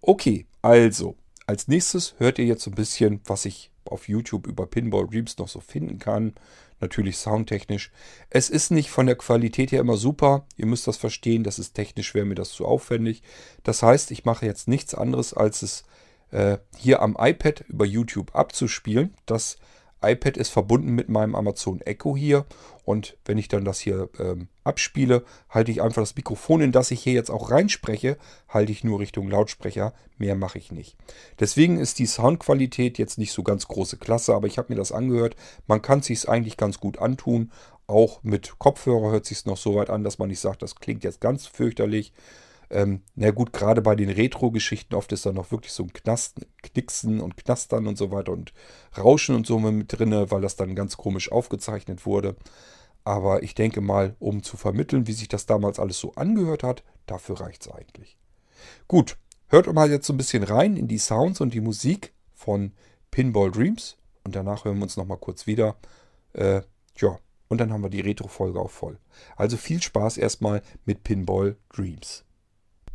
Okay, also, als nächstes hört ihr jetzt so ein bisschen, was ich auf YouTube über Pinball Dreams noch so finden kann. Natürlich soundtechnisch. Es ist nicht von der Qualität her immer super. Ihr müsst das verstehen, das ist technisch, wäre mir das zu aufwendig. Das heißt, ich mache jetzt nichts anderes, als es äh, hier am iPad über YouTube abzuspielen. Das iPad ist verbunden mit meinem Amazon Echo hier und wenn ich dann das hier ähm, abspiele, halte ich einfach das Mikrofon, in das ich hier jetzt auch reinspreche, halte ich nur Richtung Lautsprecher. Mehr mache ich nicht. Deswegen ist die Soundqualität jetzt nicht so ganz große Klasse, aber ich habe mir das angehört. Man kann es sich eigentlich ganz gut antun. Auch mit Kopfhörer hört sich noch so weit an, dass man nicht sagt, das klingt jetzt ganz fürchterlich. Ähm, na gut, gerade bei den Retro-Geschichten oft ist da noch wirklich so ein Knasten, Knicksen und Knastern und so weiter und Rauschen und so mit drin, weil das dann ganz komisch aufgezeichnet wurde. Aber ich denke mal, um zu vermitteln, wie sich das damals alles so angehört hat, dafür reicht es eigentlich. Gut, hört mal jetzt so ein bisschen rein in die Sounds und die Musik von Pinball Dreams. Und danach hören wir uns nochmal kurz wieder. Äh, ja, und dann haben wir die Retro-Folge auch voll. Also viel Spaß erstmal mit Pinball Dreams.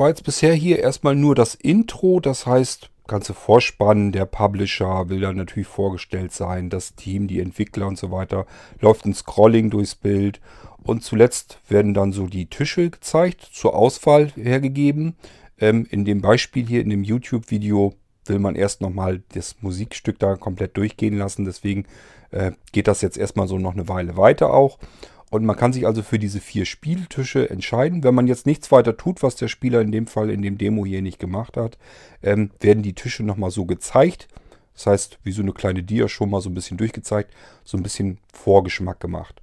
war jetzt bisher hier erstmal nur das Intro. Das heißt, ganze Vorspann, der Publisher will dann natürlich vorgestellt sein, das Team, die Entwickler und so weiter. Läuft ein Scrolling durchs Bild. Und zuletzt werden dann so die Tische gezeigt, zur Auswahl hergegeben. Ähm, in dem Beispiel hier, in dem YouTube-Video, will man erst nochmal das Musikstück da komplett durchgehen lassen. Deswegen äh, geht das jetzt erstmal so noch eine Weile weiter auch. Und man kann sich also für diese vier Spieltische entscheiden. Wenn man jetzt nichts weiter tut, was der Spieler in dem Fall in dem Demo hier nicht gemacht hat, ähm, werden die Tische nochmal so gezeigt. Das heißt, wie so eine kleine Dia schon mal so ein bisschen durchgezeigt, so ein bisschen Vorgeschmack gemacht.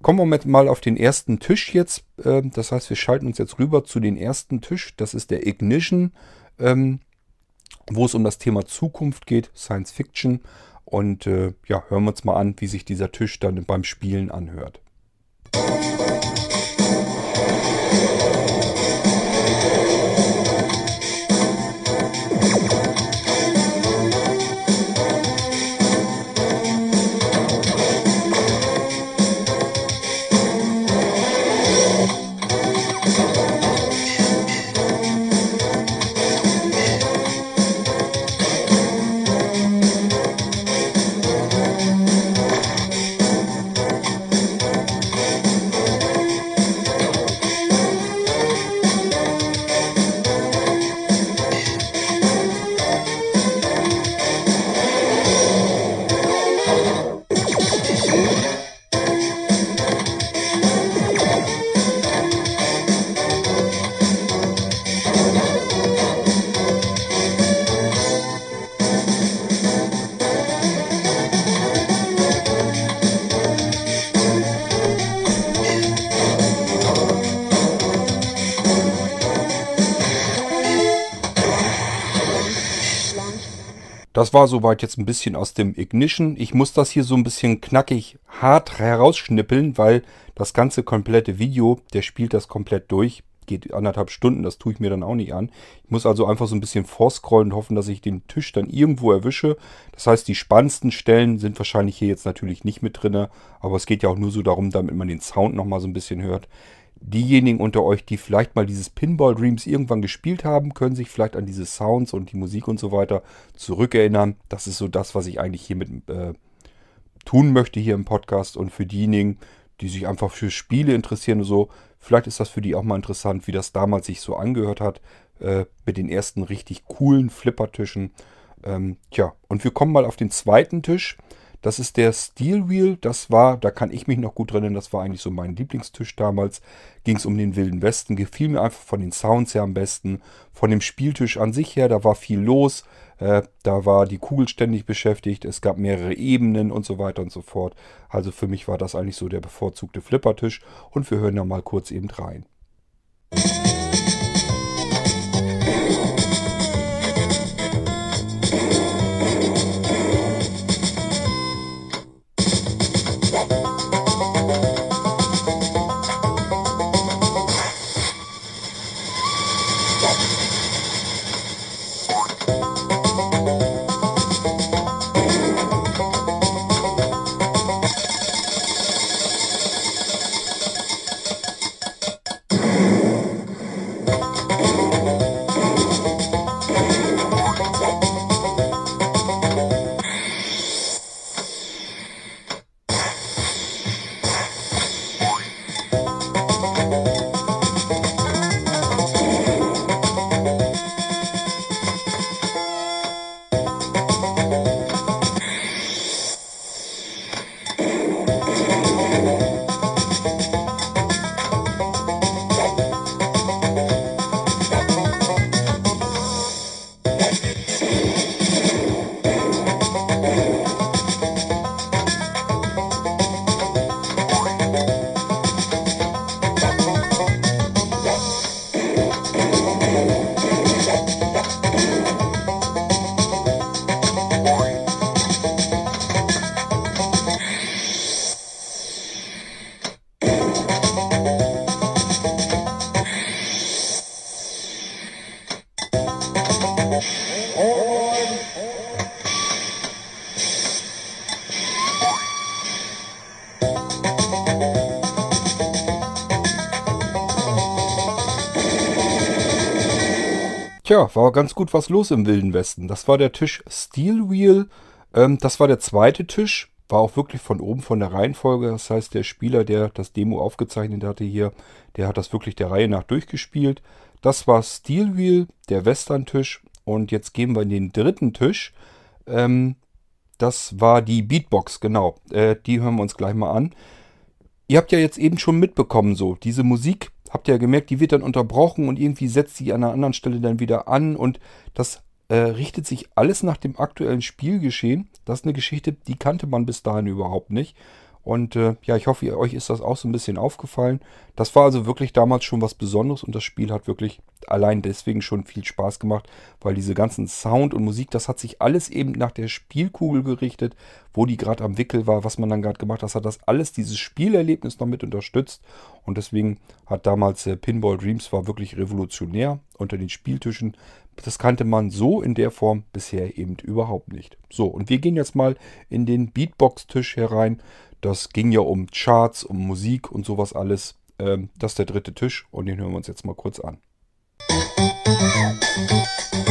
Kommen wir mal auf den ersten Tisch jetzt. Ähm, das heißt, wir schalten uns jetzt rüber zu den ersten Tisch. Das ist der Ignition, ähm, wo es um das Thema Zukunft geht, Science Fiction. Und äh, ja, hören wir uns mal an, wie sich dieser Tisch dann beim Spielen anhört. Thank you. Das war soweit jetzt ein bisschen aus dem Ignition. Ich muss das hier so ein bisschen knackig hart herausschnippeln, weil das ganze komplette Video, der spielt das komplett durch. Geht anderthalb Stunden, das tue ich mir dann auch nicht an. Ich muss also einfach so ein bisschen vorscrollen und hoffen, dass ich den Tisch dann irgendwo erwische. Das heißt, die spannendsten Stellen sind wahrscheinlich hier jetzt natürlich nicht mit drin. Aber es geht ja auch nur so darum, damit man den Sound nochmal so ein bisschen hört diejenigen unter euch, die vielleicht mal dieses Pinball Dreams irgendwann gespielt haben, können sich vielleicht an diese Sounds und die Musik und so weiter zurückerinnern. Das ist so das, was ich eigentlich hiermit äh, tun möchte hier im Podcast. Und für diejenigen, die sich einfach für Spiele interessieren und so, vielleicht ist das für die auch mal interessant, wie das damals sich so angehört hat äh, mit den ersten richtig coolen Flippertischen. Ähm, tja, und wir kommen mal auf den zweiten Tisch. Das ist der Steel Wheel. Das war, da kann ich mich noch gut erinnern, das war eigentlich so mein Lieblingstisch damals. Ging es um den Wilden Westen. Gefiel mir einfach von den Sounds her am besten. Von dem Spieltisch an sich her, da war viel los. Äh, da war die Kugel ständig beschäftigt. Es gab mehrere Ebenen und so weiter und so fort. Also für mich war das eigentlich so der bevorzugte Flippertisch. Und wir hören da mal kurz eben rein. Tja, war ganz gut was los im Wilden Westen. Das war der Tisch Steel Wheel. Ähm, das war der zweite Tisch. War auch wirklich von oben von der Reihenfolge. Das heißt, der Spieler, der das Demo aufgezeichnet hatte hier, der hat das wirklich der Reihe nach durchgespielt. Das war Steel Wheel, der Western-Tisch. Und jetzt gehen wir in den dritten Tisch. Ähm, das war die Beatbox, genau. Äh, die hören wir uns gleich mal an. Ihr habt ja jetzt eben schon mitbekommen, so, diese Musik habt ihr ja gemerkt, die wird dann unterbrochen und irgendwie setzt sie an einer anderen Stelle dann wieder an und das äh, richtet sich alles nach dem aktuellen Spielgeschehen. Das ist eine Geschichte, die kannte man bis dahin überhaupt nicht. Und äh, ja, ich hoffe, euch ist das auch so ein bisschen aufgefallen. Das war also wirklich damals schon was Besonderes und das Spiel hat wirklich allein deswegen schon viel Spaß gemacht, weil diese ganzen Sound und Musik, das hat sich alles eben nach der Spielkugel gerichtet, wo die gerade am Wickel war, was man dann gerade gemacht hat. Das hat das alles dieses Spielerlebnis noch mit unterstützt und deswegen hat damals äh, Pinball Dreams war wirklich revolutionär unter den Spieltischen. Das kannte man so in der Form bisher eben überhaupt nicht. So, und wir gehen jetzt mal in den Beatbox-Tisch herein. Das ging ja um Charts, um Musik und sowas alles. Ähm, das ist der dritte Tisch und den hören wir uns jetzt mal kurz an. Thank you.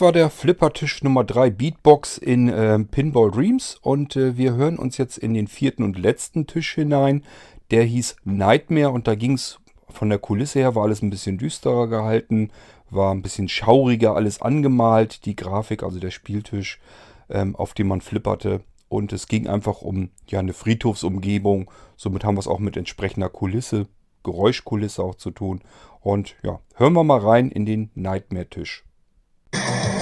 Das war der Flippertisch Nummer 3 Beatbox in äh, Pinball Dreams und äh, wir hören uns jetzt in den vierten und letzten Tisch hinein. Der hieß Nightmare und da ging es von der Kulisse her, war alles ein bisschen düsterer gehalten, war ein bisschen schauriger alles angemalt, die Grafik, also der Spieltisch, ähm, auf dem man flipperte. Und es ging einfach um ja, eine Friedhofsumgebung. Somit haben wir es auch mit entsprechender Kulisse, Geräuschkulisse auch zu tun. Und ja, hören wir mal rein in den Nightmare-Tisch. Oh.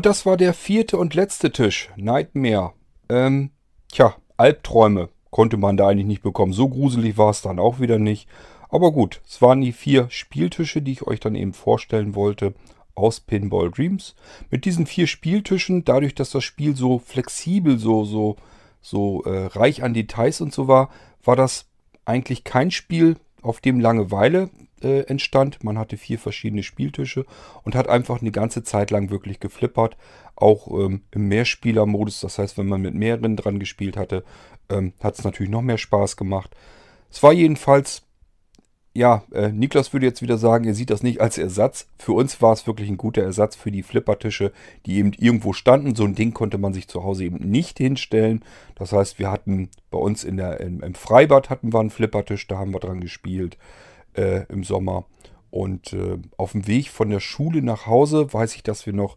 Und das war der vierte und letzte Tisch. Nightmare. Ähm, tja, Albträume konnte man da eigentlich nicht bekommen. So gruselig war es dann auch wieder nicht. Aber gut, es waren die vier Spieltische, die ich euch dann eben vorstellen wollte aus Pinball Dreams. Mit diesen vier Spieltischen, dadurch, dass das Spiel so flexibel, so, so, so äh, reich an Details und so war, war das eigentlich kein Spiel, auf dem Langeweile äh, entstand. Man hatte vier verschiedene Spieltische und hat einfach eine ganze Zeit lang wirklich geflippert. Auch ähm, im Mehrspielermodus, das heißt, wenn man mit mehreren dran gespielt hatte, ähm, hat es natürlich noch mehr Spaß gemacht. Es war jedenfalls, ja, äh, Niklas würde jetzt wieder sagen, er sieht das nicht als Ersatz. Für uns war es wirklich ein guter Ersatz für die Flippertische, die eben irgendwo standen. So ein Ding konnte man sich zu Hause eben nicht hinstellen. Das heißt, wir hatten bei uns in der, im, im Freibad hatten wir einen Flippertisch, da haben wir dran gespielt äh, im Sommer. Und äh, auf dem Weg von der Schule nach Hause weiß ich, dass wir noch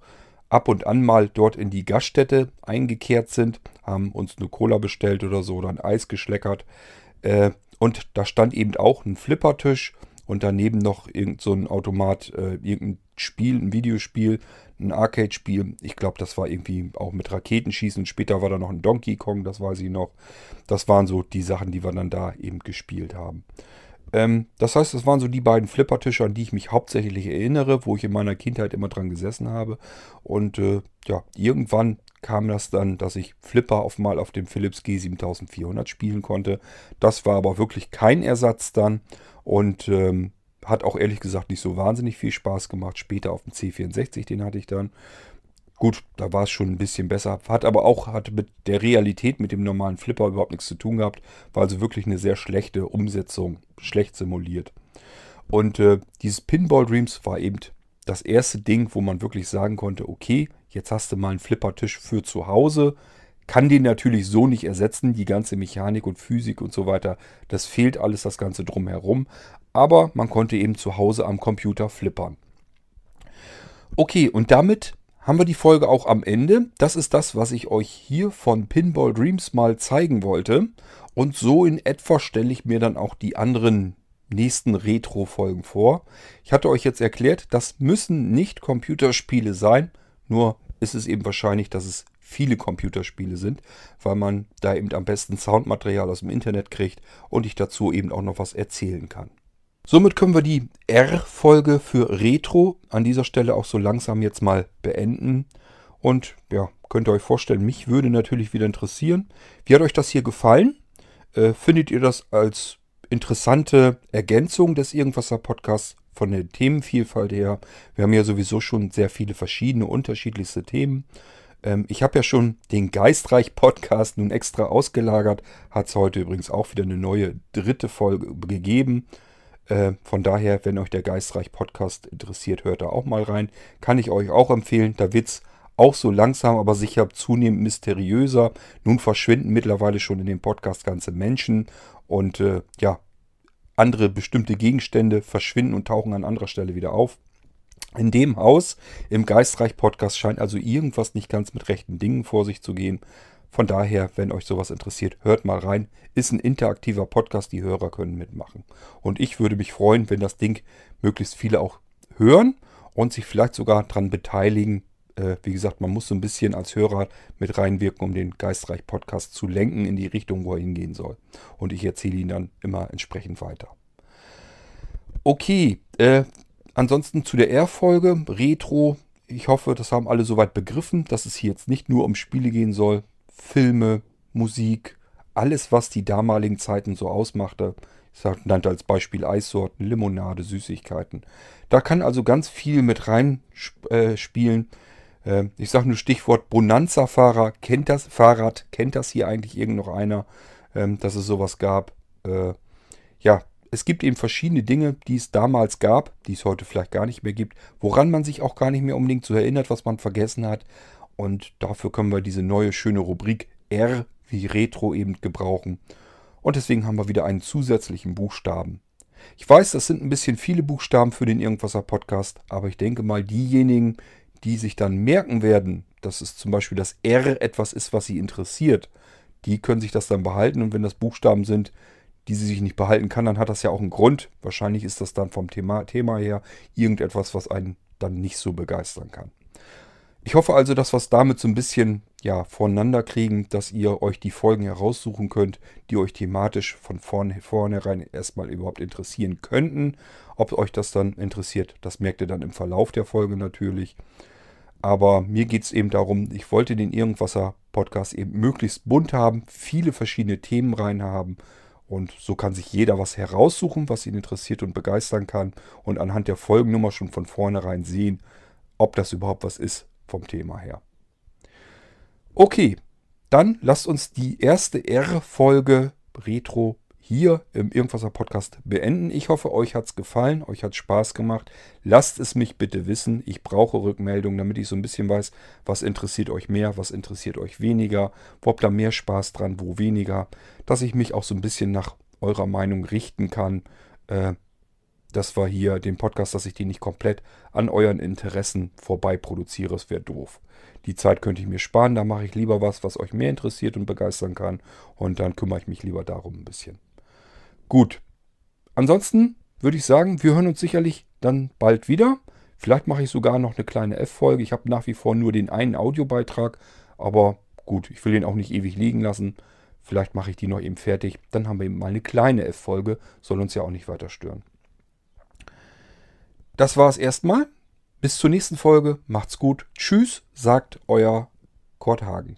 ab und an mal dort in die Gaststätte eingekehrt sind, haben uns eine Cola bestellt oder so oder ein Eis geschleckert. Äh, und da stand eben auch ein Flippertisch und daneben noch irgend so ein Automat, äh, irgendein Spiel, ein Videospiel, ein Arcade-Spiel. Ich glaube, das war irgendwie auch mit Raketenschießen. Später war da noch ein Donkey Kong, das weiß ich noch. Das waren so die Sachen, die wir dann da eben gespielt haben. Ähm, das heißt, das waren so die beiden Flippertische, an die ich mich hauptsächlich erinnere, wo ich in meiner Kindheit immer dran gesessen habe. Und äh, ja, irgendwann kam das dann, dass ich Flipper auf mal auf dem Philips G7400 spielen konnte. Das war aber wirklich kein Ersatz dann und ähm, hat auch ehrlich gesagt nicht so wahnsinnig viel Spaß gemacht. Später auf dem C64, den hatte ich dann. Gut, da war es schon ein bisschen besser. Hat aber auch hat mit der Realität, mit dem normalen Flipper überhaupt nichts zu tun gehabt. War also wirklich eine sehr schlechte Umsetzung, schlecht simuliert. Und äh, dieses Pinball Dreams war eben das erste Ding, wo man wirklich sagen konnte, okay, jetzt hast du mal einen Flippertisch für zu Hause. Kann den natürlich so nicht ersetzen, die ganze Mechanik und Physik und so weiter. Das fehlt alles, das Ganze drumherum. Aber man konnte eben zu Hause am Computer flippern. Okay, und damit haben wir die Folge auch am Ende. Das ist das, was ich euch hier von Pinball Dreams mal zeigen wollte. Und so in etwa stelle ich mir dann auch die anderen nächsten Retro-Folgen vor. Ich hatte euch jetzt erklärt, das müssen nicht Computerspiele sein, nur ist es eben wahrscheinlich, dass es viele Computerspiele sind, weil man da eben am besten Soundmaterial aus dem Internet kriegt und ich dazu eben auch noch was erzählen kann. Somit können wir die R-Folge für Retro an dieser Stelle auch so langsam jetzt mal beenden. Und ja, könnt ihr euch vorstellen, mich würde natürlich wieder interessieren. Wie hat euch das hier gefallen? Äh, findet ihr das als interessante Ergänzung des Irgendwasser Podcasts von der Themenvielfalt her? Wir haben ja sowieso schon sehr viele verschiedene, unterschiedlichste Themen. Ähm, ich habe ja schon den Geistreich Podcast nun extra ausgelagert. Hat es heute übrigens auch wieder eine neue dritte Folge gegeben. Äh, von daher, wenn euch der Geistreich Podcast interessiert, hört da auch mal rein. Kann ich euch auch empfehlen. Da wird es auch so langsam, aber sicher zunehmend mysteriöser. Nun verschwinden mittlerweile schon in dem Podcast ganze Menschen und äh, ja, andere bestimmte Gegenstände verschwinden und tauchen an anderer Stelle wieder auf. In dem Haus, im Geistreich-Podcast, scheint also irgendwas nicht ganz mit rechten Dingen vor sich zu gehen. Von daher, wenn euch sowas interessiert, hört mal rein. Ist ein interaktiver Podcast, die Hörer können mitmachen. Und ich würde mich freuen, wenn das Ding möglichst viele auch hören und sich vielleicht sogar daran beteiligen. Äh, wie gesagt, man muss so ein bisschen als Hörer mit reinwirken, um den Geistreich-Podcast zu lenken in die Richtung, wo er hingehen soll. Und ich erzähle ihn dann immer entsprechend weiter. Okay, äh, ansonsten zu der R-Folge, Retro. Ich hoffe, das haben alle soweit begriffen, dass es hier jetzt nicht nur um Spiele gehen soll, Filme, Musik, alles, was die damaligen Zeiten so ausmachte. Ich nannte als Beispiel Eissorten, Limonade, Süßigkeiten. Da kann also ganz viel mit reinspielen. Äh, äh, ich sage nur Stichwort Bonanza-Fahrer. Kennt das Fahrrad? Kennt das hier eigentlich irgend noch einer, ähm, dass es sowas gab? Äh, ja, es gibt eben verschiedene Dinge, die es damals gab, die es heute vielleicht gar nicht mehr gibt, woran man sich auch gar nicht mehr unbedingt so erinnert, was man vergessen hat. Und dafür können wir diese neue schöne Rubrik R wie Retro eben gebrauchen. Und deswegen haben wir wieder einen zusätzlichen Buchstaben. Ich weiß, das sind ein bisschen viele Buchstaben für den Irgendwasser Podcast, aber ich denke mal, diejenigen, die sich dann merken werden, dass es zum Beispiel das R etwas ist, was sie interessiert, die können sich das dann behalten. Und wenn das Buchstaben sind, die sie sich nicht behalten kann, dann hat das ja auch einen Grund. Wahrscheinlich ist das dann vom Thema, Thema her irgendetwas, was einen dann nicht so begeistern kann. Ich hoffe also, dass wir es damit so ein bisschen ja, voneinander kriegen, dass ihr euch die Folgen heraussuchen könnt, die euch thematisch von vorne, vornherein erstmal überhaupt interessieren könnten. Ob euch das dann interessiert, das merkt ihr dann im Verlauf der Folge natürlich. Aber mir geht es eben darum, ich wollte den Irgendwasser-Podcast eben möglichst bunt haben, viele verschiedene Themen rein haben. Und so kann sich jeder was heraussuchen, was ihn interessiert und begeistern kann. Und anhand der Folgennummer schon von vornherein sehen, ob das überhaupt was ist, vom Thema her. Okay, dann lasst uns die erste R-Folge Retro hier im Irgendwaser Podcast beenden. Ich hoffe, euch hat es gefallen, euch hat Spaß gemacht. Lasst es mich bitte wissen. Ich brauche Rückmeldungen, damit ich so ein bisschen weiß, was interessiert euch mehr, was interessiert euch weniger, wo habt ihr mehr Spaß dran, wo weniger, dass ich mich auch so ein bisschen nach eurer Meinung richten kann. Äh, das war hier den Podcast, dass ich den nicht komplett an euren Interessen vorbei produziere. Es wäre doof. Die Zeit könnte ich mir sparen, da mache ich lieber was, was euch mehr interessiert und begeistern kann. Und dann kümmere ich mich lieber darum ein bisschen. Gut. Ansonsten würde ich sagen, wir hören uns sicherlich dann bald wieder. Vielleicht mache ich sogar noch eine kleine F-Folge. Ich habe nach wie vor nur den einen Audiobeitrag, aber gut, ich will den auch nicht ewig liegen lassen. Vielleicht mache ich die noch eben fertig. Dann haben wir eben mal eine kleine F-Folge. Soll uns ja auch nicht weiter stören. Das war es erstmal. Bis zur nächsten Folge. Macht's gut. Tschüss, sagt euer Kurt Hagen.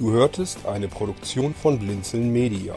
Du hörtest eine Produktion von Blinzeln Media.